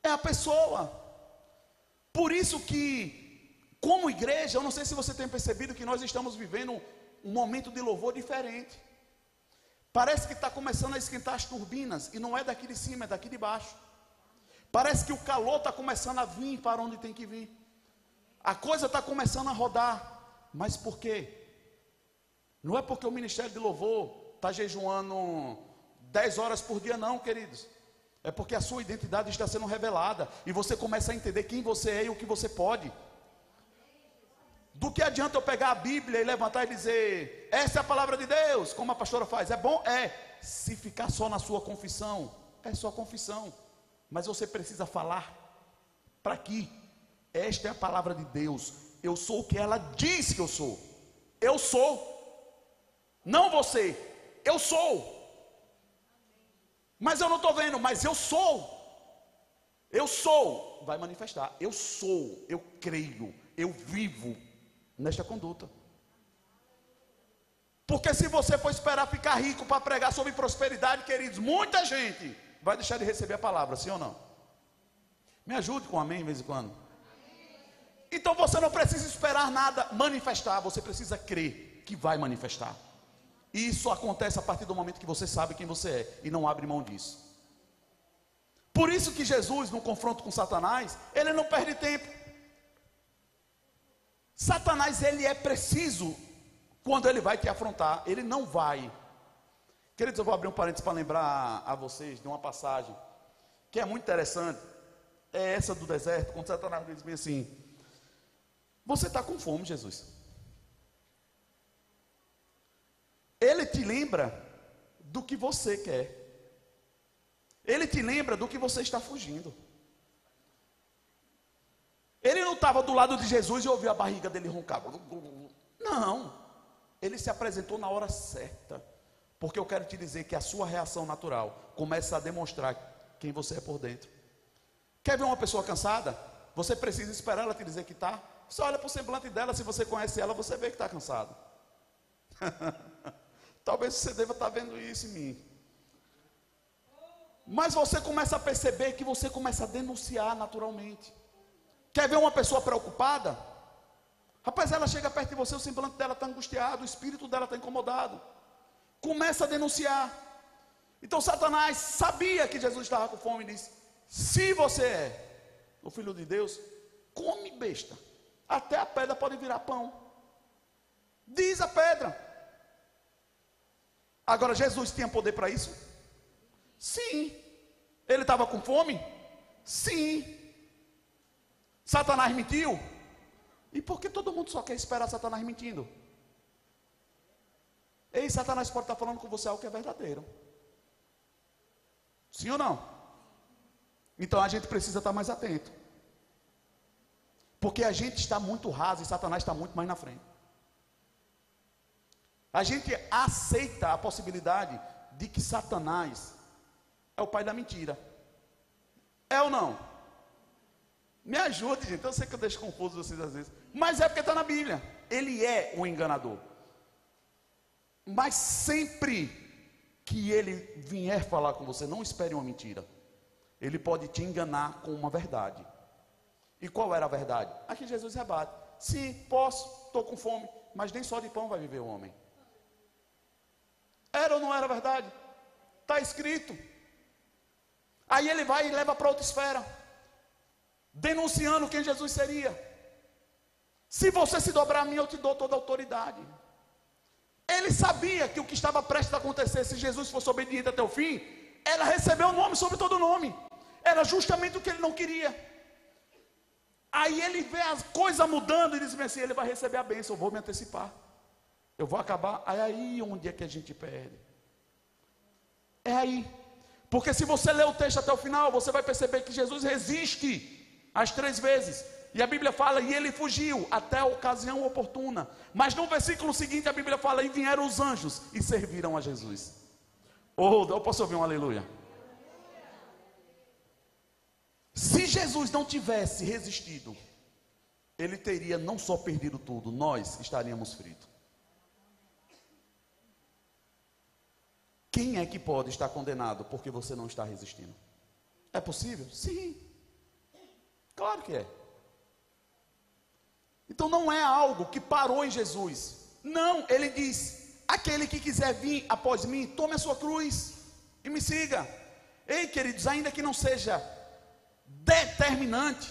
É a pessoa. Por isso que, como igreja, eu não sei se você tem percebido que nós estamos vivendo um momento de louvor diferente. Parece que está começando a esquentar as turbinas, e não é daqui de cima, é daqui de baixo. Parece que o calor está começando a vir para onde tem que vir. A coisa está começando a rodar. Mas por quê? Não é porque o Ministério de Louvor está jejuando 10 horas por dia, não, queridos. É porque a sua identidade está sendo revelada. E você começa a entender quem você é e o que você pode. Do que adianta eu pegar a Bíblia e levantar e dizer, essa é a palavra de Deus, como a pastora faz? É bom? É. Se ficar só na sua confissão, é só confissão. Mas você precisa falar para aqui. Esta é a palavra de Deus. Eu sou o que ela diz que eu sou. Eu sou. Não você. Eu sou. Mas eu não estou vendo, mas eu sou. Eu sou. Vai manifestar. Eu sou. Eu creio. Eu vivo nesta conduta. Porque se você for esperar ficar rico para pregar sobre prosperidade, queridos, muita gente vai deixar de receber a palavra, sim ou não? Me ajude com amém de vez em quando. Então você não precisa esperar nada manifestar, você precisa crer que vai manifestar. E isso acontece a partir do momento que você sabe quem você é e não abre mão disso. Por isso que Jesus, no confronto com Satanás, ele não perde tempo. Satanás ele é preciso quando ele vai te afrontar, ele não vai. Queridos, eu vou abrir um parênteses para lembrar a vocês de uma passagem que é muito interessante. É essa do deserto, quando Satanás diz bem assim: Você está com fome, Jesus. Ele te lembra do que você quer. Ele te lembra do que você está fugindo. Ele não estava do lado de Jesus e ouviu a barriga dele roncar. Não. Ele se apresentou na hora certa. Porque eu quero te dizer que a sua reação natural começa a demonstrar quem você é por dentro. Quer ver uma pessoa cansada? Você precisa esperar ela te dizer que está. Você olha para o semblante dela, se você conhece ela, você vê que está cansado. Talvez você deva estar tá vendo isso em mim. Mas você começa a perceber que você começa a denunciar naturalmente. Quer ver uma pessoa preocupada? Rapaz, ela chega perto de você, o semblante dela está angustiado, o espírito dela está incomodado. Começa a denunciar. Então Satanás sabia que Jesus estava com fome e disse: Se você é o filho de Deus, come besta. Até a pedra pode virar pão. Diz a pedra. Agora, Jesus tinha poder para isso? Sim. Ele estava com fome? Sim. Satanás mentiu? E por que todo mundo só quer esperar Satanás mentindo? Ei, Satanás pode estar falando com você algo que é verdadeiro. Sim ou não? Então a gente precisa estar mais atento. Porque a gente está muito raso e Satanás está muito mais na frente. A gente aceita a possibilidade de que Satanás é o pai da mentira. É ou não? Me ajude, gente. Eu sei que eu deixo confuso vocês às vezes. Mas é porque está na Bíblia. Ele é o enganador. Mas sempre que ele vier falar com você, não espere uma mentira. Ele pode te enganar com uma verdade. E qual era a verdade? Aqui Jesus rebate. Sim, posso, estou com fome, mas nem só de pão vai viver o homem. Era ou não era verdade? Está escrito. Aí ele vai e leva para outra esfera denunciando quem Jesus seria. Se você se dobrar a mim, eu te dou toda a autoridade. Ele sabia que o que estava prestes a acontecer, se Jesus fosse obediente até o fim, era receber o nome sobre todo nome. Era justamente o que ele não queria. Aí ele vê as coisas mudando e diz assim: ele vai receber a bênção, eu vou me antecipar. Eu vou acabar. Aí, aí onde é que a gente perde? É aí. Porque se você ler o texto até o final, você vai perceber que Jesus resiste as três vezes. E a Bíblia fala, e ele fugiu até a ocasião oportuna. Mas no versículo seguinte a Bíblia fala, e vieram os anjos e serviram a Jesus. Oh, eu posso ouvir um aleluia? Se Jesus não tivesse resistido, ele teria não só perdido tudo, nós estaríamos fritos. Quem é que pode estar condenado porque você não está resistindo? É possível? Sim. Claro que é. Então não é algo que parou em Jesus. Não, ele diz: aquele que quiser vir após mim, tome a sua cruz e me siga. Ei, queridos, ainda que não seja determinante,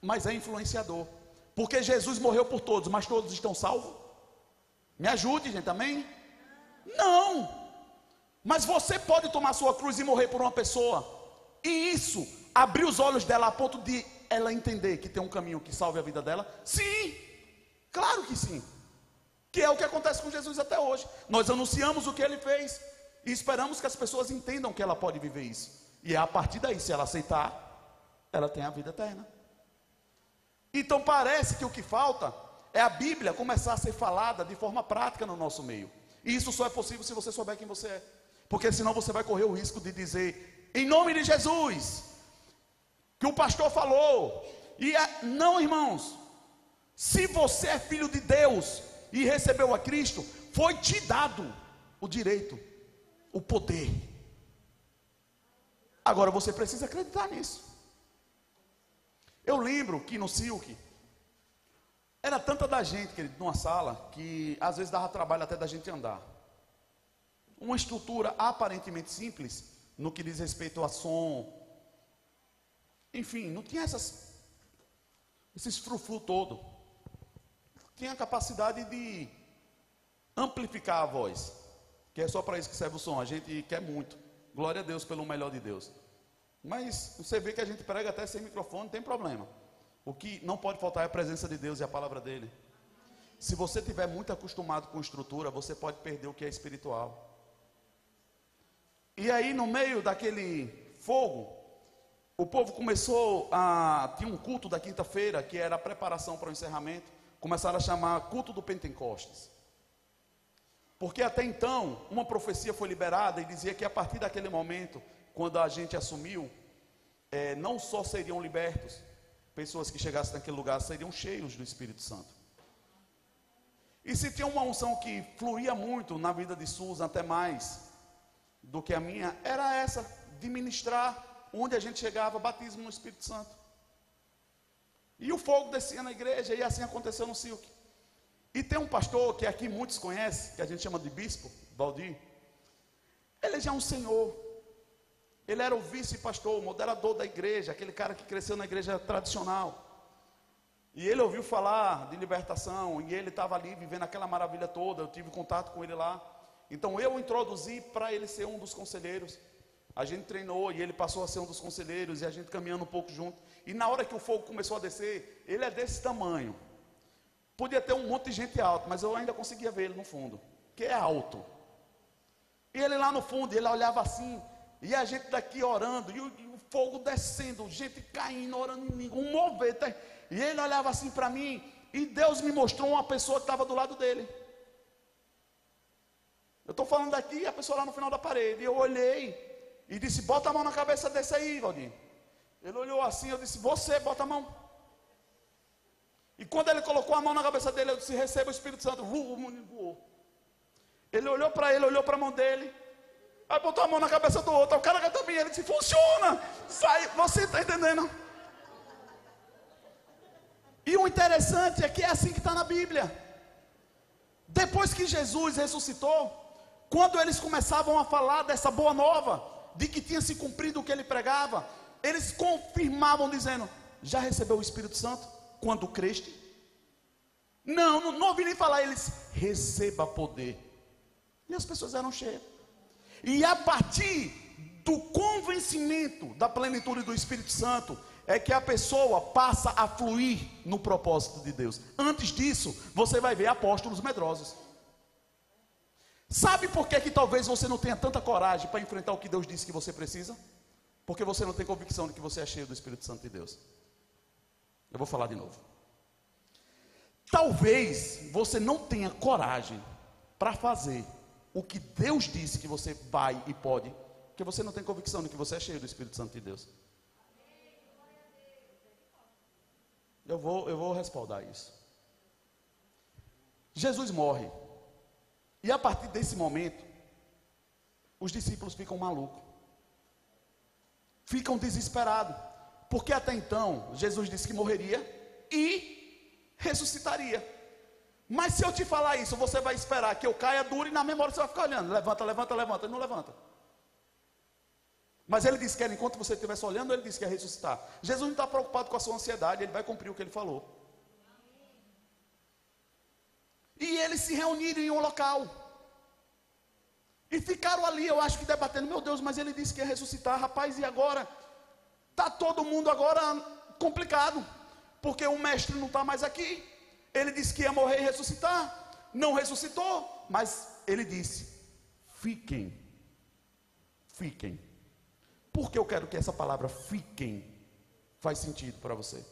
mas é influenciador. Porque Jesus morreu por todos, mas todos estão salvos? Me ajude, gente, amém? Não. Mas você pode tomar sua cruz e morrer por uma pessoa. E isso abrir os olhos dela a ponto de ela entender que tem um caminho que salve a vida dela? Sim. Claro que sim. Que é o que acontece com Jesus até hoje. Nós anunciamos o que ele fez e esperamos que as pessoas entendam que ela pode viver isso. E é a partir daí, se ela aceitar, ela tem a vida eterna. Então parece que o que falta é a Bíblia começar a ser falada de forma prática no nosso meio. E isso só é possível se você souber quem você é. Porque senão você vai correr o risco de dizer, em nome de Jesus, que o pastor falou. E é, não, irmãos, se você é filho de Deus e recebeu a Cristo, foi te dado o direito, o poder. Agora você precisa acreditar nisso. Eu lembro que no Silk, era tanta da gente, querido, numa sala, que às vezes dava trabalho até da gente andar uma estrutura aparentemente simples no que diz respeito a som. Enfim, não tinha essas, esses frufru todo. Tinha a capacidade de amplificar a voz, que é só para isso que serve o som. A gente quer muito. Glória a Deus pelo melhor de Deus. Mas você vê que a gente prega até sem microfone, não tem problema. O que não pode faltar é a presença de Deus e a palavra dele. Se você tiver muito acostumado com estrutura, você pode perder o que é espiritual. E aí, no meio daquele fogo, o povo começou a. Tinha um culto da quinta-feira, que era a preparação para o encerramento. Começaram a chamar culto do Pentecostes. Porque até então, uma profecia foi liberada e dizia que a partir daquele momento, quando a gente assumiu, é, não só seriam libertos, pessoas que chegassem naquele lugar seriam cheios do Espírito Santo. E se tinha uma unção que fluía muito na vida de Susan, até mais, do que a minha era essa, de ministrar onde a gente chegava, batismo no Espírito Santo. E o fogo descia na igreja, e assim aconteceu no Silk. E tem um pastor que aqui muitos conhecem, que a gente chama de bispo, Valdir. Ele já é um senhor. Ele era o vice-pastor, o moderador da igreja, aquele cara que cresceu na igreja tradicional. E ele ouviu falar de libertação, e ele estava ali vivendo aquela maravilha toda. Eu tive contato com ele lá. Então eu introduzi para ele ser um dos conselheiros. A gente treinou e ele passou a ser um dos conselheiros e a gente caminhando um pouco junto. E na hora que o fogo começou a descer, ele é desse tamanho. Podia ter um monte de gente alto, mas eu ainda conseguia ver ele no fundo, que é alto. E ele lá no fundo, ele olhava assim, e a gente daqui orando, e o, e o fogo descendo, gente caindo, orando em língua, um mover. Tá? E ele olhava assim para mim, e Deus me mostrou uma pessoa que estava do lado dele. Eu estou falando aqui e a pessoa lá no final da parede. Eu olhei e disse: Bota a mão na cabeça desse aí, Valdir. Ele olhou assim, eu disse: Você, bota a mão. E quando ele colocou a mão na cabeça dele, eu disse: Receba o Espírito Santo. Voou. Ele olhou para ele, olhou para a mão dele. Aí botou a mão na cabeça do outro. O cara que também, ele disse: Funciona. Sai, você está entendendo? E o interessante é que é assim que está na Bíblia. Depois que Jesus ressuscitou, quando eles começavam a falar dessa boa nova, de que tinha se cumprido o que ele pregava, eles confirmavam dizendo: Já recebeu o Espírito Santo quando creste? Não, não, não ouvi nem falar, eles receba poder E as pessoas eram cheias. E a partir do convencimento da plenitude do Espírito Santo, é que a pessoa passa a fluir no propósito de Deus. Antes disso, você vai ver apóstolos medrosos. Sabe por que, que talvez você não tenha tanta coragem para enfrentar o que Deus disse que você precisa? Porque você não tem convicção de que você é cheio do Espírito Santo de Deus. Eu vou falar de novo. Talvez você não tenha coragem para fazer o que Deus disse que você vai e pode, porque você não tem convicção de que você é cheio do Espírito Santo de Deus. Eu vou, eu vou respaldar isso. Jesus morre. E a partir desse momento, os discípulos ficam malucos. Ficam desesperados. Porque até então, Jesus disse que morreria e ressuscitaria. Mas se eu te falar isso, você vai esperar que eu caia duro e na memória você vai ficar olhando. Levanta, levanta, levanta. Ele não levanta. Mas ele disse que era, enquanto você estivesse olhando, ele disse que ia ressuscitar. Jesus não está preocupado com a sua ansiedade, ele vai cumprir o que ele falou. E eles se reuniram em um local. E ficaram ali, eu acho que debatendo, meu Deus, mas ele disse que ia ressuscitar, rapaz, e agora? Está todo mundo agora complicado, porque o mestre não está mais aqui. Ele disse que ia morrer e ressuscitar, não ressuscitou, mas ele disse: fiquem, fiquem. Por que eu quero que essa palavra fiquem faz sentido para você?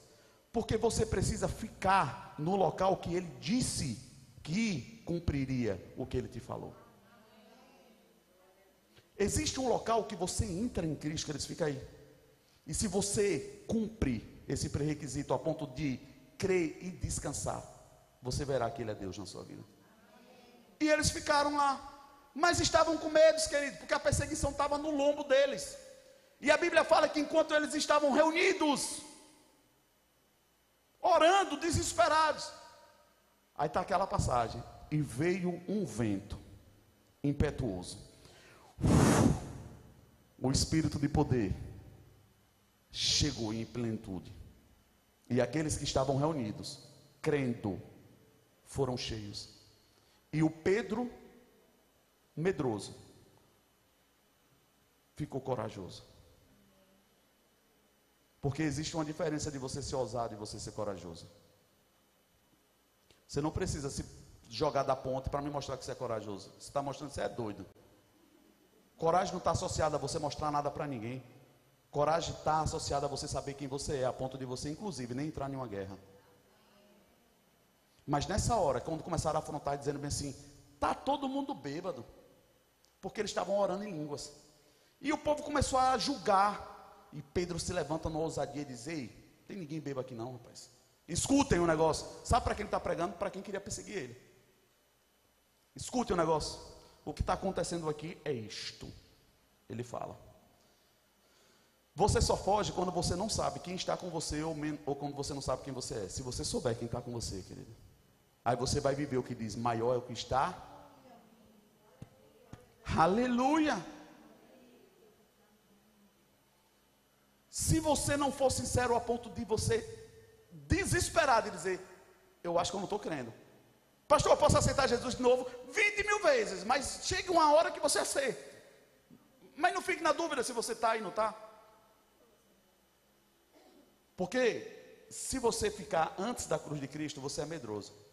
Porque você precisa ficar no local que ele disse que cumpriria o que ele te falou. Existe um local que você entra em Cristo, eles fica aí. E se você cumpre esse pré-requisito a ponto de crer e descansar, você verá que Ele é Deus na sua vida. E eles ficaram lá, mas estavam com medo, querido, porque a perseguição estava no lombo deles. E a Bíblia fala que enquanto eles estavam reunidos, orando, desesperados, aí está aquela passagem: e veio um vento impetuoso, o espírito de poder chegou em plenitude, e aqueles que estavam reunidos, crendo, foram cheios, e o Pedro, medroso, ficou corajoso. Porque existe uma diferença de você ser ousado e você ser corajoso. Você não precisa se jogar da ponte para me mostrar que você é corajoso. Você está mostrando que você é doido. Coragem não está associada a você mostrar nada para ninguém. Coragem está associada a você saber quem você é, a ponto de você, inclusive, nem entrar em uma guerra. Mas nessa hora, quando começaram a afrontar, dizendo bem assim: está todo mundo bêbado, porque eles estavam orando em línguas. E o povo começou a julgar e Pedro se levanta na ousadia e diz: Ei, tem ninguém bebo aqui não, rapaz. Escutem o negócio. Sabe para quem está pregando? Para quem queria perseguir ele. Escutem o negócio. O que está acontecendo aqui é isto. Ele fala. Você só foge quando você não sabe quem está com você ou, ou quando você não sabe quem você é. Se você souber quem está com você, querido. Aí você vai viver o que diz: maior é o que está. Aleluia. Se você não for sincero a ponto de você desesperado e dizer, eu acho que eu não estou crendo. Pastor, eu posso aceitar Jesus de novo 20 mil vezes, mas chega uma hora que você aceita. Mas não fique na dúvida se você está e não está. Porque se você ficar antes da cruz de Cristo, você é medroso.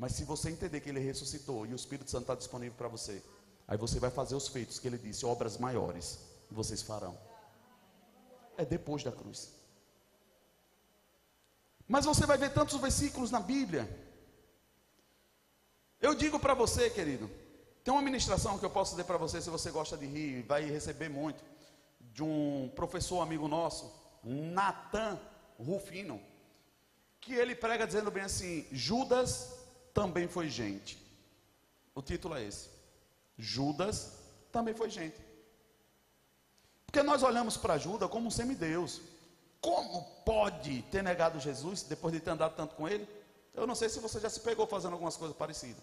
Mas se você entender que Ele ressuscitou e o Espírito Santo está disponível para você, aí você vai fazer os feitos que Ele disse, obras maiores, vocês farão é depois da cruz. Mas você vai ver tantos versículos na Bíblia. Eu digo para você, querido, tem uma ministração que eu posso dizer para você, se você gosta de rir, vai receber muito, de um professor amigo nosso, Natan Rufino, que ele prega dizendo bem assim: Judas também foi gente. O título é esse: Judas também foi gente. Porque nós olhamos para Judas como um semideus. Como pode ter negado Jesus depois de ter andado tanto com ele? Eu não sei se você já se pegou fazendo algumas coisas parecidas.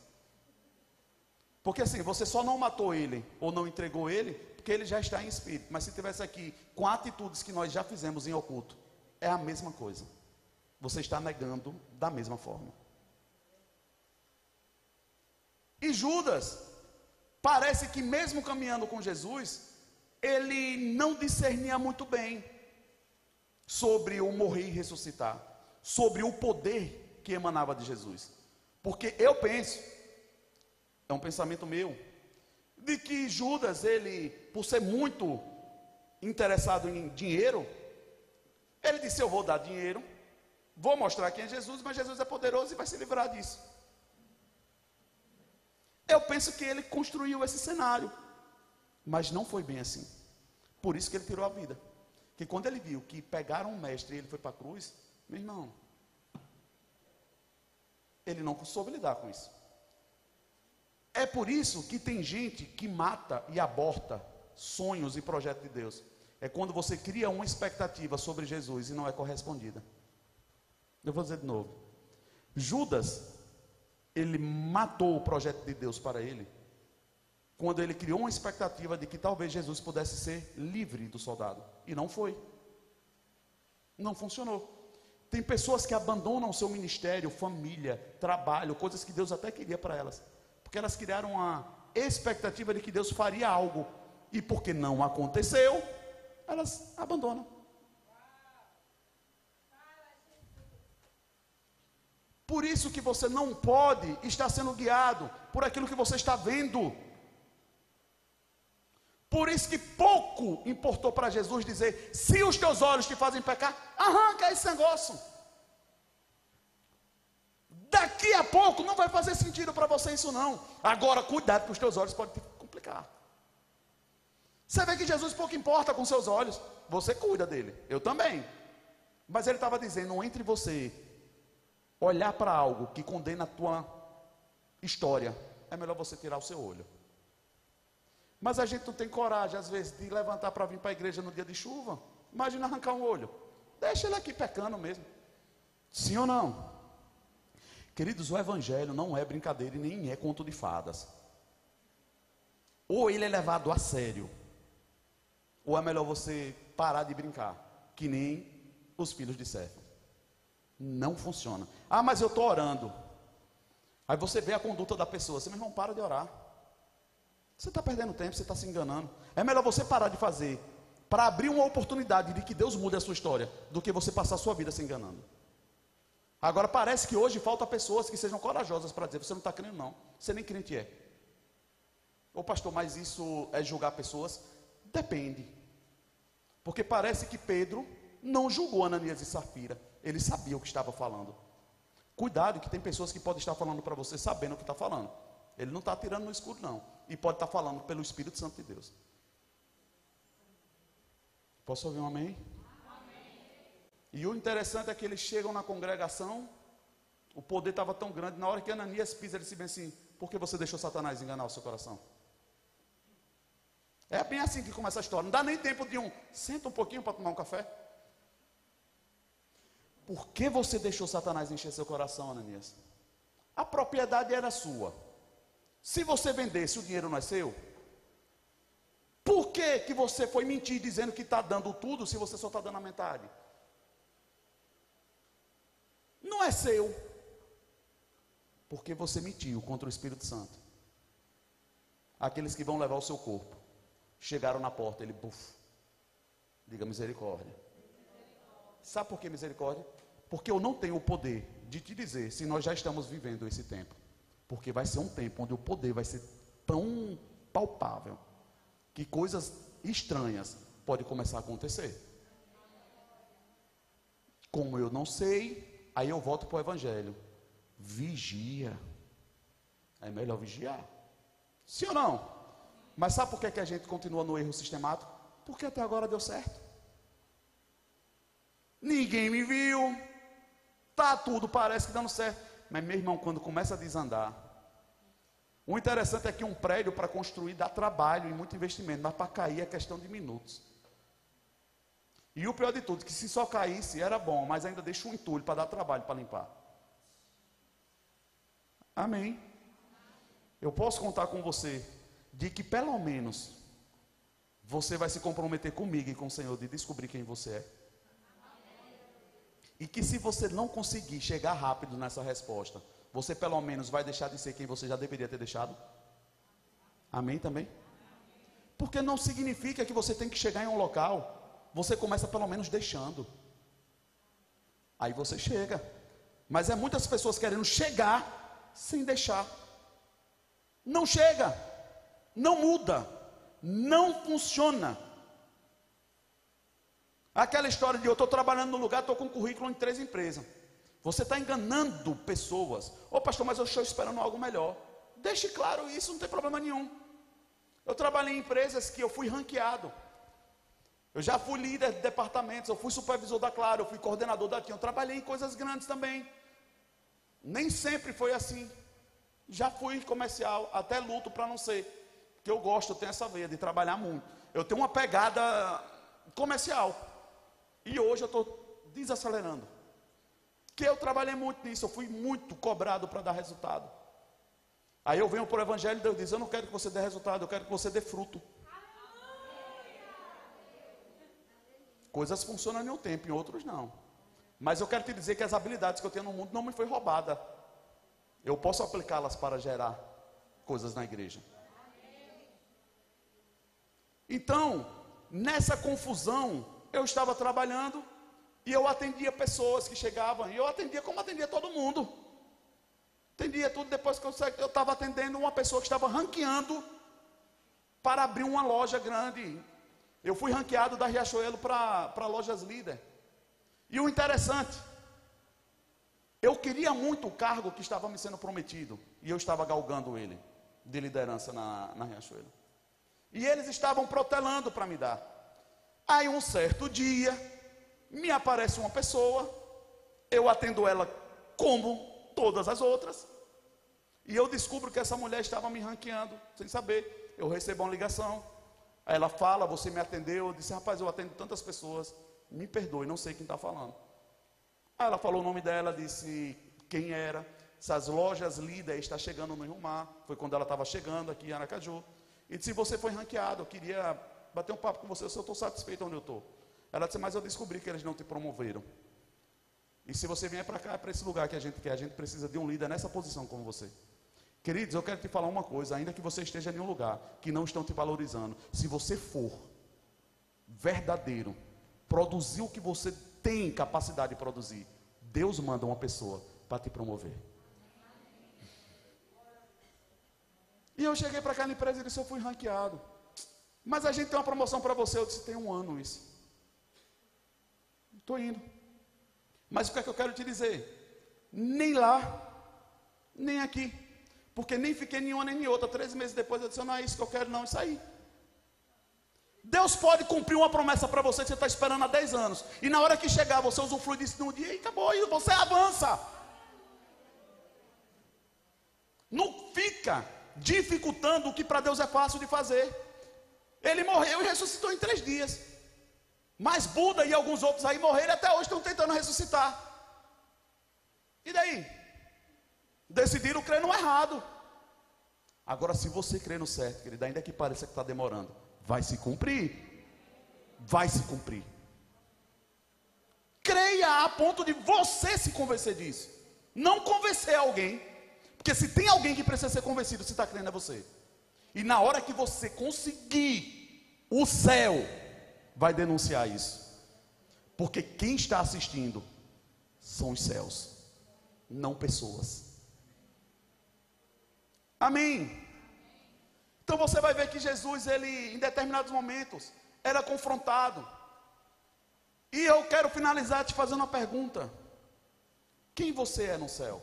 Porque assim, você só não matou ele ou não entregou ele, porque ele já está em espírito. Mas se tivesse aqui com atitudes que nós já fizemos em oculto, é a mesma coisa. Você está negando da mesma forma. E Judas parece que mesmo caminhando com Jesus, ele não discernia muito bem sobre o morrer e ressuscitar, sobre o poder que emanava de Jesus. Porque eu penso, é um pensamento meu, de que Judas, ele, por ser muito interessado em dinheiro, ele disse: Eu vou dar dinheiro, vou mostrar quem é Jesus, mas Jesus é poderoso e vai se livrar disso. Eu penso que ele construiu esse cenário, mas não foi bem assim. Por isso que ele tirou a vida. Que quando ele viu que pegaram o mestre e ele foi para a cruz, meu irmão, ele não soube lidar com isso. É por isso que tem gente que mata e aborta sonhos e projetos de Deus. É quando você cria uma expectativa sobre Jesus e não é correspondida. Eu vou dizer de novo. Judas, ele matou o projeto de Deus para ele, quando ele criou uma expectativa de que talvez Jesus pudesse ser livre do soldado. E não foi. Não funcionou. Tem pessoas que abandonam o seu ministério, família, trabalho, coisas que Deus até queria para elas porque elas criaram a expectativa de que Deus faria algo, e porque não aconteceu, elas abandonam. Por isso que você não pode estar sendo guiado por aquilo que você está vendo. Por isso que pouco importou para Jesus dizer: se os teus olhos te fazem pecar, arranca esse negócio. Daqui a pouco não vai fazer sentido para você isso não. Agora, cuidado que os teus olhos podem te complicar. Você vê que Jesus pouco importa com seus olhos. Você cuida dele. Eu também. Mas ele estava dizendo, entre você olhar para algo que condena a tua história, é melhor você tirar o seu olho. Mas a gente não tem coragem, às vezes, de levantar para vir para a igreja no dia de chuva. Imagina arrancar um olho. Deixa ele aqui pecando mesmo. Sim ou não? Queridos, o Evangelho não é brincadeira e nem é conto de fadas. Ou ele é levado a sério, ou é melhor você parar de brincar, que nem os filhos de Sérgio. Não funciona. Ah, mas eu estou orando. Aí você vê a conduta da pessoa, você, meu irmão, para de orar. Você está perdendo tempo, você está se enganando. É melhor você parar de fazer para abrir uma oportunidade de que Deus mude a sua história, do que você passar a sua vida se enganando. Agora parece que hoje falta pessoas que sejam corajosas para dizer: você não está crendo, não. Você nem crente é. Ô pastor, mas isso é julgar pessoas? Depende. Porque parece que Pedro não julgou Ananias e Safira. Ele sabia o que estava falando. Cuidado, que tem pessoas que podem estar falando para você sabendo o que está falando. Ele não está tirando no escuro, não. E pode estar falando pelo Espírito Santo de Deus. Posso ouvir um amém? E o interessante é que eles chegam na congregação, o poder estava tão grande, na hora que Ananias pisa, ele se bem assim: por que você deixou Satanás enganar o seu coração? É bem assim que começa a história. Não dá nem tempo de um, senta um pouquinho para tomar um café. Por que você deixou Satanás encher seu coração, Ananias? A propriedade era sua. Se você vendesse, o dinheiro não é seu? Por que, que você foi mentir dizendo que está dando tudo se você só está dando a metade? não é seu, porque você mentiu contra o Espírito Santo. Aqueles que vão levar o seu corpo chegaram na porta, ele, buf, diga misericórdia. Sabe por que misericórdia? Porque eu não tenho o poder de te dizer se nós já estamos vivendo esse tempo. Porque vai ser um tempo onde o poder vai ser tão palpável que coisas estranhas podem começar a acontecer. Como eu não sei, Aí eu volto para o Evangelho. Vigia. É melhor vigiar. Sim ou não? Mas sabe por que, que a gente continua no erro sistemático? Porque até agora deu certo. Ninguém me viu. Tá tudo, parece que dando certo. Mas, meu irmão, quando começa a desandar, o interessante é que um prédio para construir dá trabalho e muito investimento, mas para cair é questão de minutos. E o pior de tudo, que se só caísse era bom, mas ainda deixa um entulho para dar trabalho para limpar. Amém. Eu posso contar com você de que pelo menos você vai se comprometer comigo e com o Senhor de descobrir quem você é. E que se você não conseguir chegar rápido nessa resposta, você pelo menos vai deixar de ser quem você já deveria ter deixado? Amém também? Porque não significa que você tem que chegar em um local, você começa pelo menos deixando. Aí você chega. Mas é muitas pessoas querendo chegar sem deixar. Não chega, não muda, não funciona. Aquela história de eu estou trabalhando no lugar, estou com currículo em três empresas. Você está enganando pessoas. Ô pastor, mas eu estou esperando algo melhor. Deixe claro isso, não tem problema nenhum. Eu trabalhei em empresas que eu fui ranqueado. Eu já fui líder de departamentos, eu fui supervisor da Claro, eu fui coordenador daqui, eu trabalhei em coisas grandes também. Nem sempre foi assim. Já fui comercial, até luto para não ser. Porque eu gosto, eu tenho essa veia de trabalhar muito. Eu tenho uma pegada comercial. E hoje eu estou desacelerando. Que eu trabalhei muito nisso, eu fui muito cobrado para dar resultado. Aí eu venho para o Evangelho e Deus diz: Eu não quero que você dê resultado, eu quero que você dê fruto. Coisas funcionam em um tempo, em outros não. Mas eu quero te dizer que as habilidades que eu tenho no mundo não me foi roubada. Eu posso aplicá-las para gerar coisas na igreja. Então, nessa confusão, eu estava trabalhando e eu atendia pessoas que chegavam, e eu atendia como atendia todo mundo. Atendia tudo depois que eu estava atendendo uma pessoa que estava ranqueando para abrir uma loja grande. Eu fui ranqueado da Riachuelo para lojas líder. E o interessante, eu queria muito o cargo que estava me sendo prometido. E eu estava galgando ele, de liderança na, na Riachuelo. E eles estavam protelando para me dar. Aí um certo dia, me aparece uma pessoa, eu atendo ela como todas as outras, e eu descubro que essa mulher estava me ranqueando, sem saber. Eu recebo uma ligação, aí ela fala, você me atendeu, eu disse, rapaz, eu atendo tantas pessoas, me perdoe, não sei quem está falando. Aí ela falou o nome dela, disse quem era, essas lojas líder está chegando no Rio Mar, foi quando ela estava chegando aqui em Aracaju, e disse, você foi ranqueado, eu queria bater um papo com você, eu estou satisfeito onde eu estou. Ela disse, mas eu descobri que eles não te promoveram. E se você vier para cá, é para esse lugar que a gente quer, a gente precisa de um líder nessa posição como você. Queridos, eu quero te falar uma coisa, ainda que você esteja em um lugar que não estão te valorizando, se você for verdadeiro, produzir o que você tem capacidade de produzir, Deus manda uma pessoa para te promover. E eu cheguei para cá na empresa e disse: Eu fui ranqueado. Mas a gente tem uma promoção para você. Eu disse: Tem um ano isso. Estou indo. Mas o que é que eu quero te dizer? Nem lá, nem aqui. Porque nem fiquei nem uma nem outra. Três meses depois eu disse: Não é isso que eu quero, não. Isso aí. Deus pode cumprir uma promessa para você que você está esperando há 10 anos. E na hora que chegar, você usufrui disso num dia e acabou. E você avança. Não fica dificultando o que para Deus é fácil de fazer. Ele morreu e ressuscitou em três dias. Mas Buda e alguns outros aí morreram e até hoje estão tentando ressuscitar. E daí? Decidiram crer no errado. Agora, se você crer no certo, querido, ainda que pareça que está demorando, vai se cumprir. Vai se cumprir. Creia a ponto de você se convencer disso. Não convencer alguém. Porque se tem alguém que precisa ser convencido, se está crendo é você. E na hora que você conseguir, o céu vai denunciar isso. Porque quem está assistindo são os céus, não pessoas. Amém. Então você vai ver que Jesus, ele em determinados momentos era confrontado. E eu quero finalizar te fazendo uma pergunta: Quem você é no céu?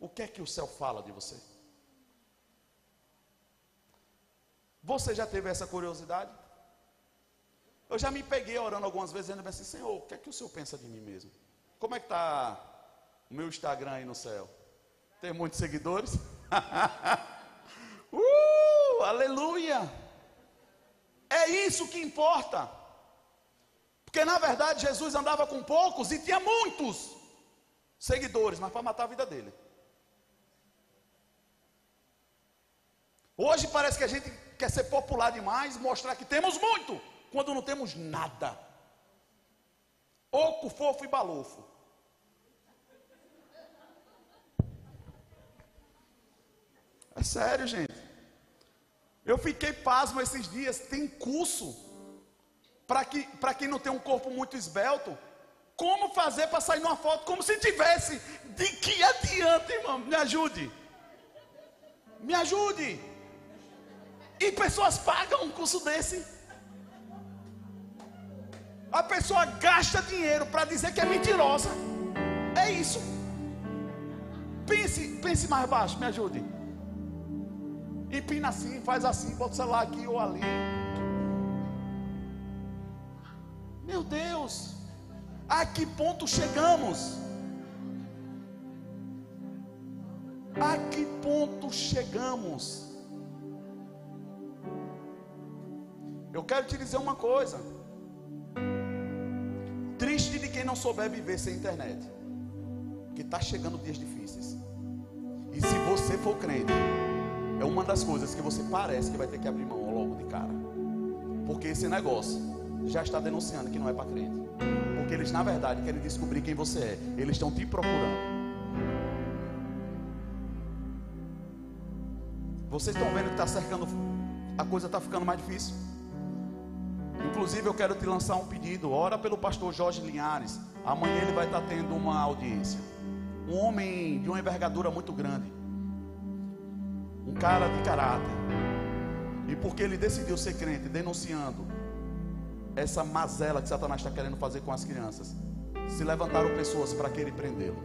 O que é que o céu fala de você? Você já teve essa curiosidade? Eu já me peguei orando algumas vezes, dizendo assim: Senhor, o que é que o Senhor pensa de mim mesmo? Como é que está o meu Instagram aí no céu? Tem muitos seguidores? uh, aleluia! É isso que importa. Porque na verdade Jesus andava com poucos e tinha muitos seguidores, mas para matar a vida dele. Hoje parece que a gente quer ser popular demais, mostrar que temos muito, quando não temos nada. Oco, fofo e balofo. É sério, gente. Eu fiquei pasmo esses dias. Tem curso para que, quem não tem um corpo muito esbelto. Como fazer para sair numa foto como se tivesse? De que adianta, irmão? Me ajude. Me ajude. E pessoas pagam um curso desse. A pessoa gasta dinheiro para dizer que é mentirosa. É isso. Pense, pense mais baixo, me ajude. Empina assim, faz assim, bota o celular aqui ou ali. Meu Deus, a que ponto chegamos? A que ponto chegamos? Eu quero te dizer uma coisa. Triste de quem não souber viver sem internet. Que está chegando dias difíceis. E se você for crente, é uma das coisas que você parece que vai ter que abrir mão logo de cara. Porque esse negócio já está denunciando que não é para crente. Porque eles, na verdade, querem descobrir quem você é. Eles estão te procurando. Vocês estão vendo que está cercando, a coisa está ficando mais difícil. Inclusive, eu quero te lançar um pedido. Ora pelo pastor Jorge Linhares. Amanhã ele vai estar tendo uma audiência. Um homem de uma envergadura muito grande. Um cara de caráter. E porque ele decidiu ser crente, denunciando essa mazela que Satanás está querendo fazer com as crianças, se levantaram pessoas para querer prendê-lo.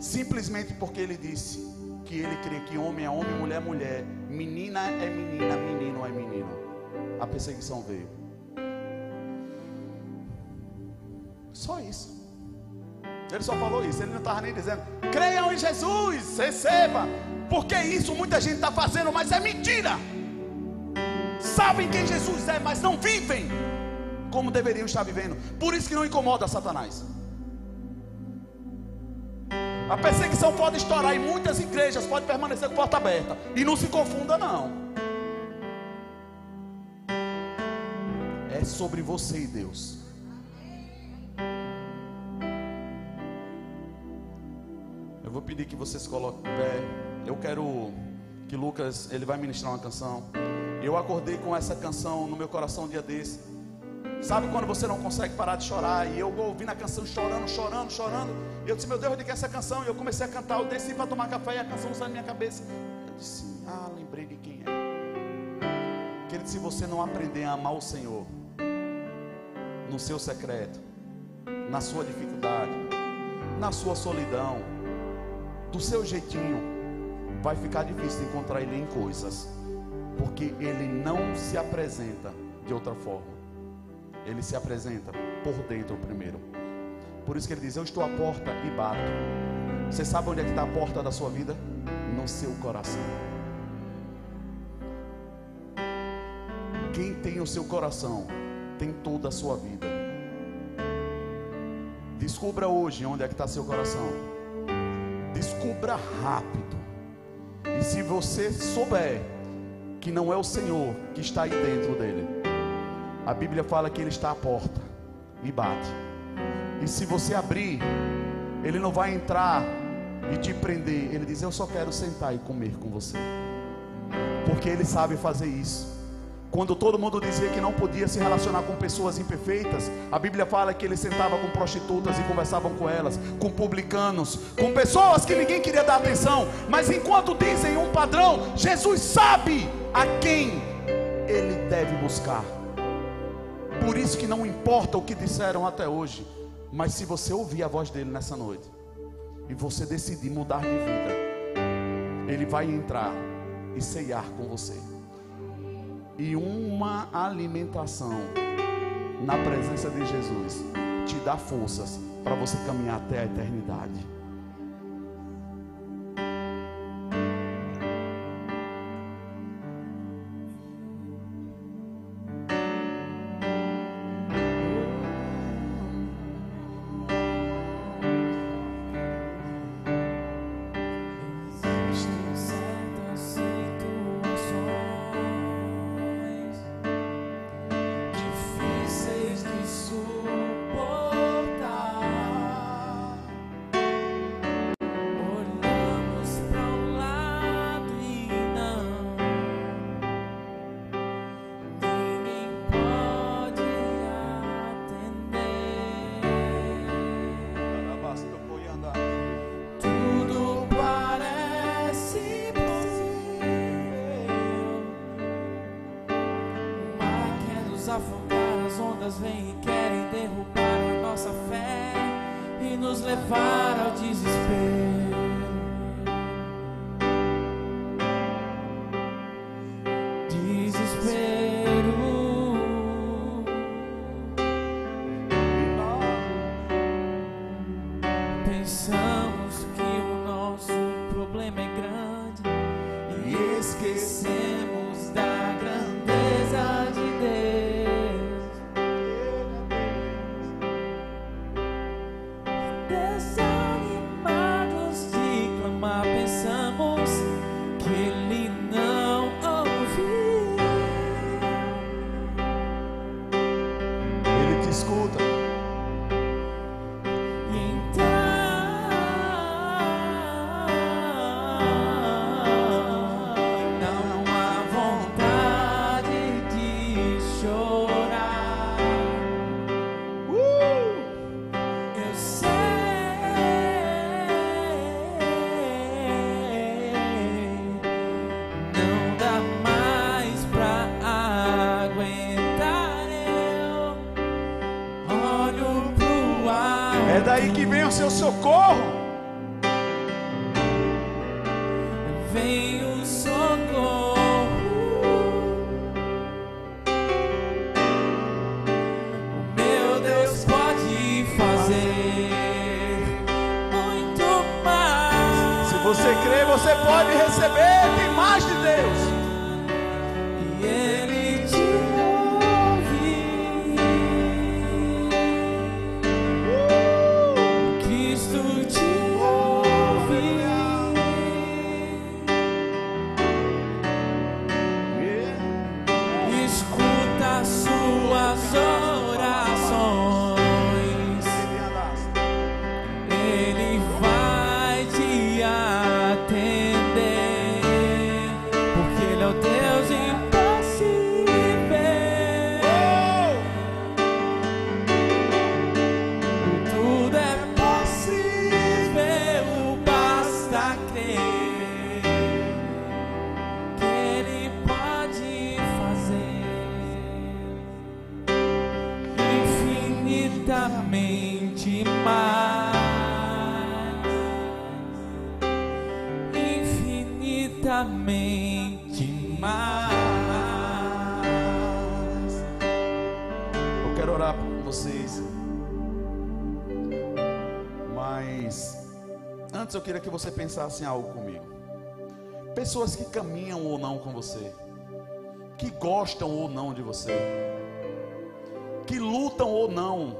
Simplesmente porque ele disse que ele crê que homem é homem, mulher é mulher, menina é menina, menino é menino. A perseguição veio. Só isso. Ele só falou isso, ele não estava nem dizendo, creiam em Jesus, receba. Porque isso muita gente está fazendo, mas é mentira sabem quem Jesus é, mas não vivem como deveriam estar vivendo. Por isso que não incomoda Satanás. A perseguição pode estourar em muitas igrejas, pode permanecer com porta aberta. E não se confunda, não. Sobre você e Deus. Eu vou pedir que você se coloque em pé. Eu quero que Lucas, ele vai ministrar uma canção. Eu acordei com essa canção no meu coração um dia desse. Sabe quando você não consegue parar de chorar? E eu ouvindo a canção chorando, chorando, chorando. Eu disse, meu Deus, eu digo essa canção. E eu comecei a cantar. Eu desci para tomar café e a canção saiu na minha cabeça. Eu disse, ah, lembrei de quem é. Querido, se você não aprender a amar o Senhor, no seu secreto, na sua dificuldade, na sua solidão, do seu jeitinho, vai ficar difícil encontrar Ele em coisas porque ele não se apresenta de outra forma. Ele se apresenta por dentro primeiro. Por isso que ele diz: Eu estou à porta e bato. Você sabe onde é que está a porta da sua vida? No seu coração. Quem tem o seu coração tem toda a sua vida. Descubra hoje onde é que está seu coração. Descubra rápido. E se você souber que não é o Senhor que está aí dentro dele. A Bíblia fala que ele está à porta e bate. E se você abrir, ele não vai entrar e te prender. Ele diz: Eu só quero sentar e comer com você. Porque ele sabe fazer isso. Quando todo mundo dizia que não podia se relacionar com pessoas imperfeitas, a Bíblia fala que ele sentava com prostitutas e conversavam com elas, com publicanos, com pessoas que ninguém queria dar atenção, mas enquanto dizem um padrão, Jesus sabe a quem ele deve buscar. Por isso que não importa o que disseram até hoje, mas se você ouvir a voz dele nessa noite e você decidir mudar de vida, ele vai entrar e ceiar com você. E uma alimentação na presença de Jesus te dá forças para você caminhar até a eternidade. There's você pensasse em algo comigo. Pessoas que caminham ou não com você, que gostam ou não de você, que lutam ou não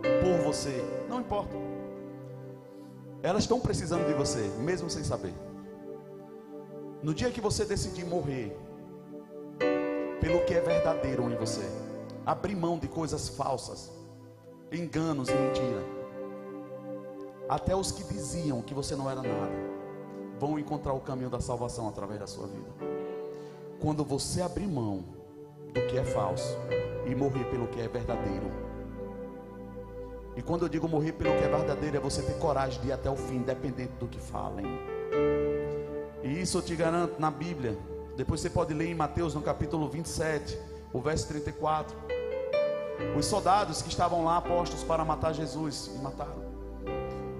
por você, não importa. Elas estão precisando de você, mesmo sem saber. No dia que você decidir morrer, pelo que é verdadeiro em você, abrir mão de coisas falsas, enganos e mentira até os que diziam que você não era nada, vão encontrar o caminho da salvação através da sua vida. Quando você abrir mão do que é falso e morrer pelo que é verdadeiro. E quando eu digo morrer pelo que é verdadeiro, é você ter coragem de ir até o fim, independente do que falem. E isso eu te garanto na Bíblia. Depois você pode ler em Mateus no capítulo 27, o verso 34. Os soldados que estavam lá postos para matar Jesus e mataram.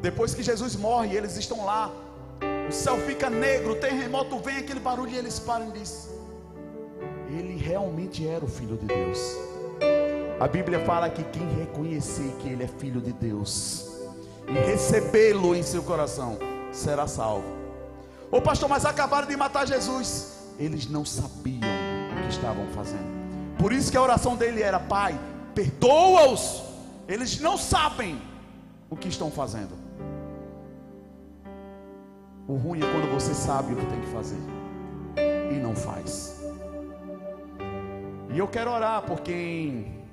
Depois que Jesus morre, eles estão lá. O céu fica negro, o terremoto vem, aquele barulho e eles param e dizem: Ele realmente era o Filho de Deus. A Bíblia fala que quem reconhecer que Ele é Filho de Deus e recebê-lo em seu coração será salvo. Ô pastor, mas acabaram de matar Jesus. Eles não sabiam o que estavam fazendo. Por isso que a oração dele era: Pai, perdoa-os. Eles não sabem o que estão fazendo. O ruim é quando você sabe o que tem que fazer e não faz. E eu quero orar por quem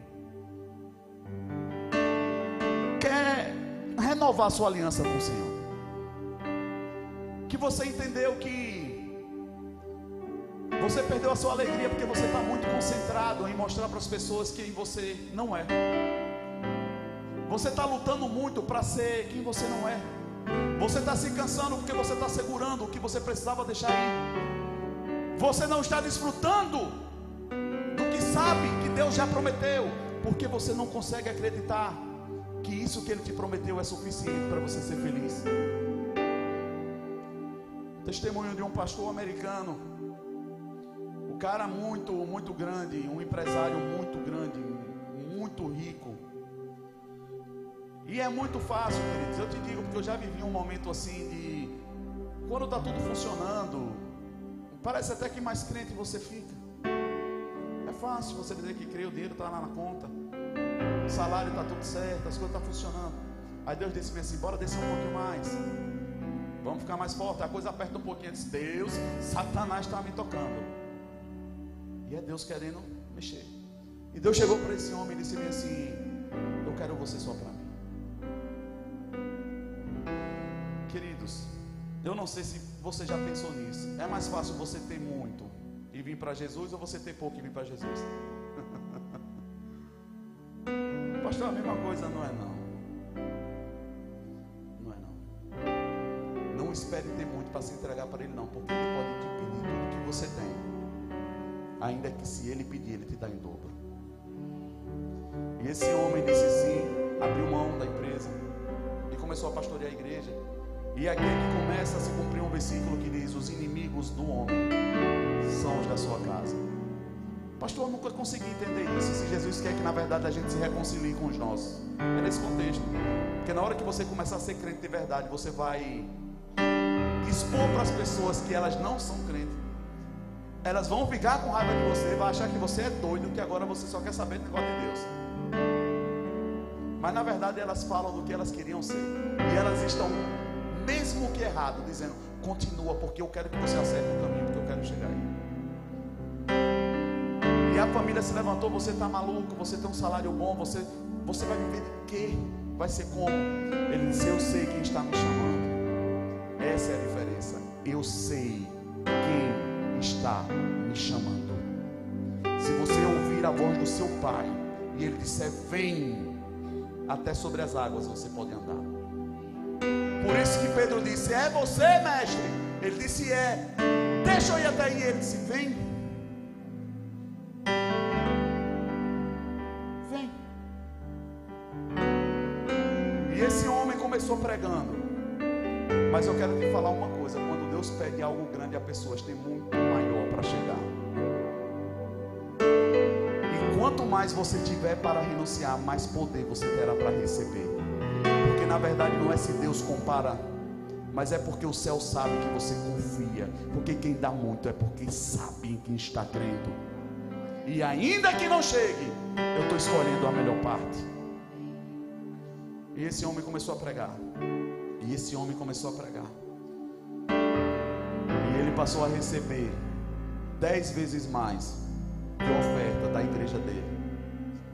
quer renovar sua aliança com o Senhor. Que você entendeu que você perdeu a sua alegria porque você está muito concentrado em mostrar para as pessoas quem você não é. Você está lutando muito para ser quem você não é. Você está se cansando porque você está segurando o que você precisava deixar ir. Você não está desfrutando do que sabe que Deus já prometeu, porque você não consegue acreditar que isso que Ele te prometeu é suficiente para você ser feliz. Testemunho de um pastor americano, o cara muito, muito grande, um empresário muito grande, muito rico. E é muito fácil, queridos. Eu te digo porque eu já vivi um momento assim de quando está tudo funcionando, parece até que mais crente você fica. É fácil você dizer que crê, o dinheiro está lá na conta, o salário está tudo certo, as coisas estão tá funcionando. Aí Deus disse assim: bora descer um pouquinho mais. Vamos ficar mais forte. A coisa aperta um pouquinho. Disse, Deus, Satanás está me tocando. E é Deus querendo mexer. E Deus chegou para esse homem e disse assim: Eu quero você só para Queridos, eu não sei se você já pensou nisso. É mais fácil você ter muito e vir para Jesus ou você ter pouco e vir para Jesus? Pastor, a mesma coisa não é não. Não é não. Não espere ter muito para se entregar para Ele não, porque Ele pode te pedir tudo que você tem. Ainda que se Ele pedir, Ele te dá em dobro. E esse homem disse sim, abriu mão da empresa e começou a pastorear a igreja. E aqui é que começa a se cumprir um versículo que diz: Os inimigos do homem são os da sua casa. Pastor, eu nunca consegui entender isso. Se Jesus quer que na verdade a gente se reconcilie com os nossos, é nesse contexto. Porque na hora que você começar a ser crente de verdade, você vai expor para as pessoas que elas não são crentes. Elas vão ficar com raiva de você, vai achar que você é doido, que agora você só quer saber do negócio de Deus. Mas na verdade elas falam do que elas queriam ser. E elas estão, mesmo que errado, dizendo: continua, porque eu quero que você acerte o caminho, porque eu quero chegar aí. E a família se levantou, você está maluco, você tem um salário bom, você, você vai viver de quê? Vai ser como? Ele disse, eu sei quem está me chamando. Essa é a diferença. Eu sei quem está me chamando. Se você ouvir a voz do seu pai e ele disser, vem, até sobre as águas você pode andar. Por isso que Pedro disse: É você, mestre? Ele disse: É. Deixa eu ir até aí. Ele disse: Vem. Vem. E esse homem começou pregando. Mas eu quero te falar uma coisa: quando Deus pede algo grande a pessoas, tem muito maior para chegar. E quanto mais você tiver para renunciar, mais poder você terá para receber. Na verdade não é se Deus compara, mas é porque o céu sabe que você confia. Porque quem dá muito é porque sabe em quem está crendo. E ainda que não chegue, eu estou escolhendo a melhor parte. E esse homem começou a pregar. E esse homem começou a pregar. E ele passou a receber dez vezes mais de oferta da igreja dele.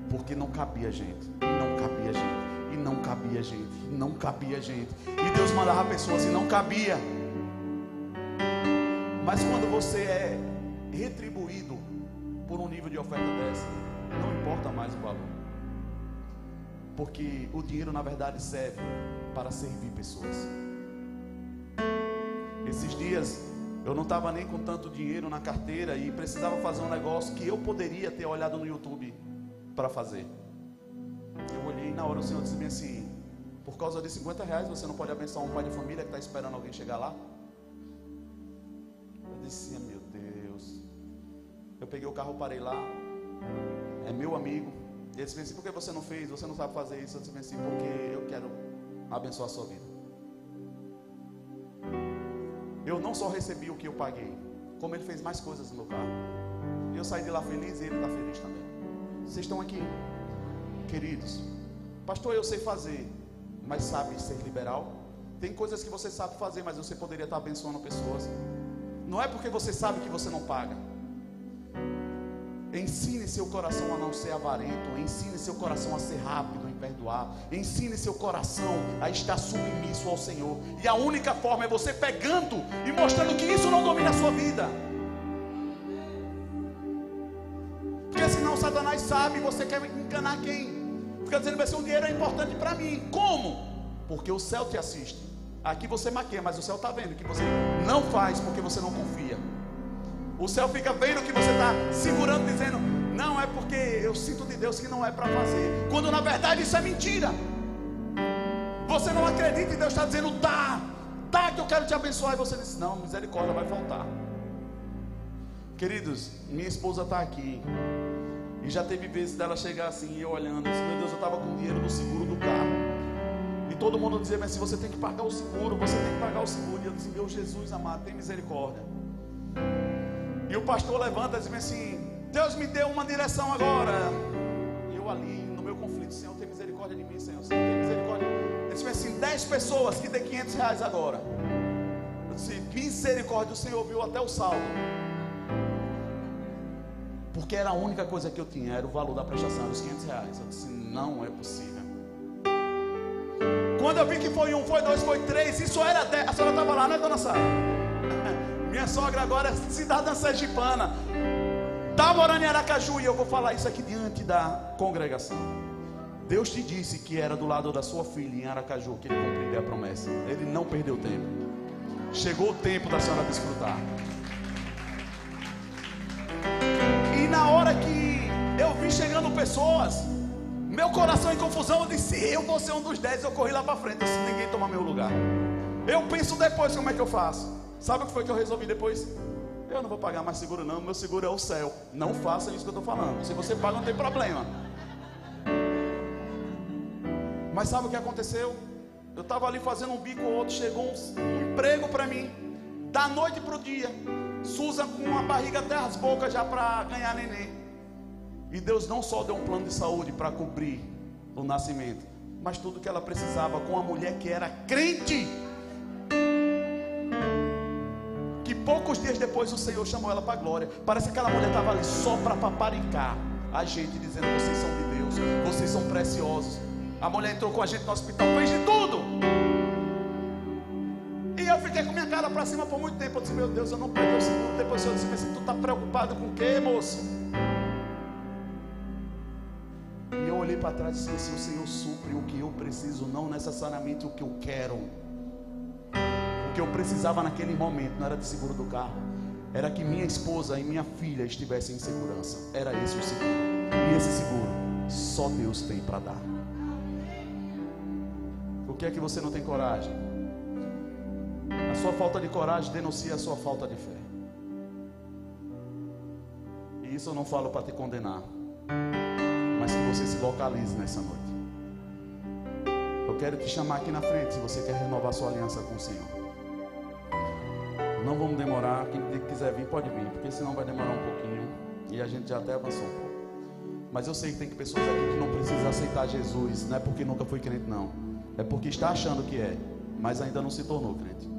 Porque não cabia gente. Não cabia gente. Não cabia gente. Não cabia gente. E Deus mandava pessoas e não cabia. Mas quando você é retribuído por um nível de oferta dessa, não importa mais o valor. Porque o dinheiro na verdade serve para servir pessoas. Esses dias eu não estava nem com tanto dinheiro na carteira e precisava fazer um negócio que eu poderia ter olhado no YouTube para fazer. Eu olhei e na hora o Senhor disse assim: por causa de 50 reais você não pode abençoar um pai de família que está esperando alguém chegar lá? Eu disse: ah, meu Deus. Eu peguei o carro, parei lá. É meu amigo. E ele disse assim: por que você não fez? Você não sabe fazer isso? Eu disse assim: porque eu quero abençoar a sua vida. Eu não só recebi o que eu paguei, como ele fez mais coisas no meu carro. Eu saí de lá feliz e ele está feliz também. Vocês estão aqui, queridos. Pastor, eu sei fazer, mas sabe ser liberal? Tem coisas que você sabe fazer, mas você poderia estar abençoando pessoas. Não é porque você sabe que você não paga. Ensine seu coração a não ser avarento. Ensine seu coração a ser rápido em perdoar. Ensine seu coração a estar submisso ao Senhor. E a única forma é você pegando e mostrando que isso não domina a sua vida. Porque senão Satanás sabe, você quer enganar quem? Fica dizendo que o dinheiro é importante para mim. Como? Porque o céu te assiste. Aqui você maquia, mas o céu está vendo que você não faz porque você não confia. O céu fica vendo que você está segurando, dizendo: Não, é porque eu sinto de Deus que não é para fazer. Quando na verdade isso é mentira. Você não acredita e Deus está dizendo, tá, tá que eu quero te abençoar. E você diz, não, misericórdia, vai faltar. Queridos, minha esposa está aqui. E já teve vezes dela chegar assim, e eu olhando, assim, meu Deus, eu estava com dinheiro no seguro do carro. E todo mundo dizia, mas se você tem que pagar o seguro, você tem que pagar o seguro. E eu disse, meu Jesus amado, tem misericórdia. E o pastor levanta e diz assim: Deus me deu uma direção agora. E eu ali, no meu conflito, Senhor, tem misericórdia de mim, Senhor. Senhor, tem misericórdia. Ele disse assim: 10 pessoas que tem 500 reais agora. Eu disse: misericórdia, o Senhor viu até o saldo. Porque era a única coisa que eu tinha, era o valor da prestação, era os 500 reais. Eu disse: não é possível. Quando eu vi que foi um, foi dois, foi três, isso era 10. A senhora estava lá, né, dona Sara? Minha sogra agora é cidadã sergipana. Está morando em Aracaju e eu vou falar isso aqui diante da congregação. Deus te disse que era do lado da sua filha em Aracaju que ele cumpriria a promessa. Ele não perdeu tempo. Chegou o tempo da senhora desfrutar. Na hora que eu vi chegando pessoas, meu coração em confusão, eu disse: Eu vou ser um dos dez. Eu corri lá para frente, se ninguém tomar meu lugar. Eu penso depois como é que eu faço. Sabe o que foi que eu resolvi depois? Eu não vou pagar mais seguro, não. Meu seguro é o céu. Não façam isso que eu estou falando. Se você paga, não tem problema. Mas sabe o que aconteceu? Eu estava ali fazendo um bico ou outro. Chegou um, um emprego para mim. Da noite para o dia. Susan com a barriga até as bocas já para ganhar neném. E Deus não só deu um plano de saúde para cobrir o nascimento, mas tudo que ela precisava com uma mulher que era crente. Que poucos dias depois o Senhor chamou ela para a glória. Parece que aquela mulher estava ali só para paparicar a gente, dizendo: Vocês são de Deus, vocês são preciosos. A mulher entrou com a gente no hospital, fez de tudo. Cara para cima por muito tempo. Eu disse: Meu Deus, eu não perdi o seguro. Depois eu disse: tu está preocupado com o quê, moço? E eu olhei para trás e disse: assim, O Senhor supre o que eu preciso, não necessariamente o que eu quero que eu precisava naquele momento não era de seguro do carro, era que minha esposa e minha filha estivessem em segurança. Era esse o seguro. E esse seguro só Deus tem para dar. O que é que você não tem coragem? A sua falta de coragem denuncia a sua falta de fé. E isso eu não falo para te condenar, mas que você se localize nessa noite. Eu quero te chamar aqui na frente se você quer renovar sua aliança com o Senhor. Não vamos demorar. Quem quiser vir, pode vir, porque senão vai demorar um pouquinho. E a gente já até avançou um pouco. Mas eu sei que tem pessoas aqui que não precisam aceitar Jesus. Não é porque nunca foi crente, não. É porque está achando que é, mas ainda não se tornou crente.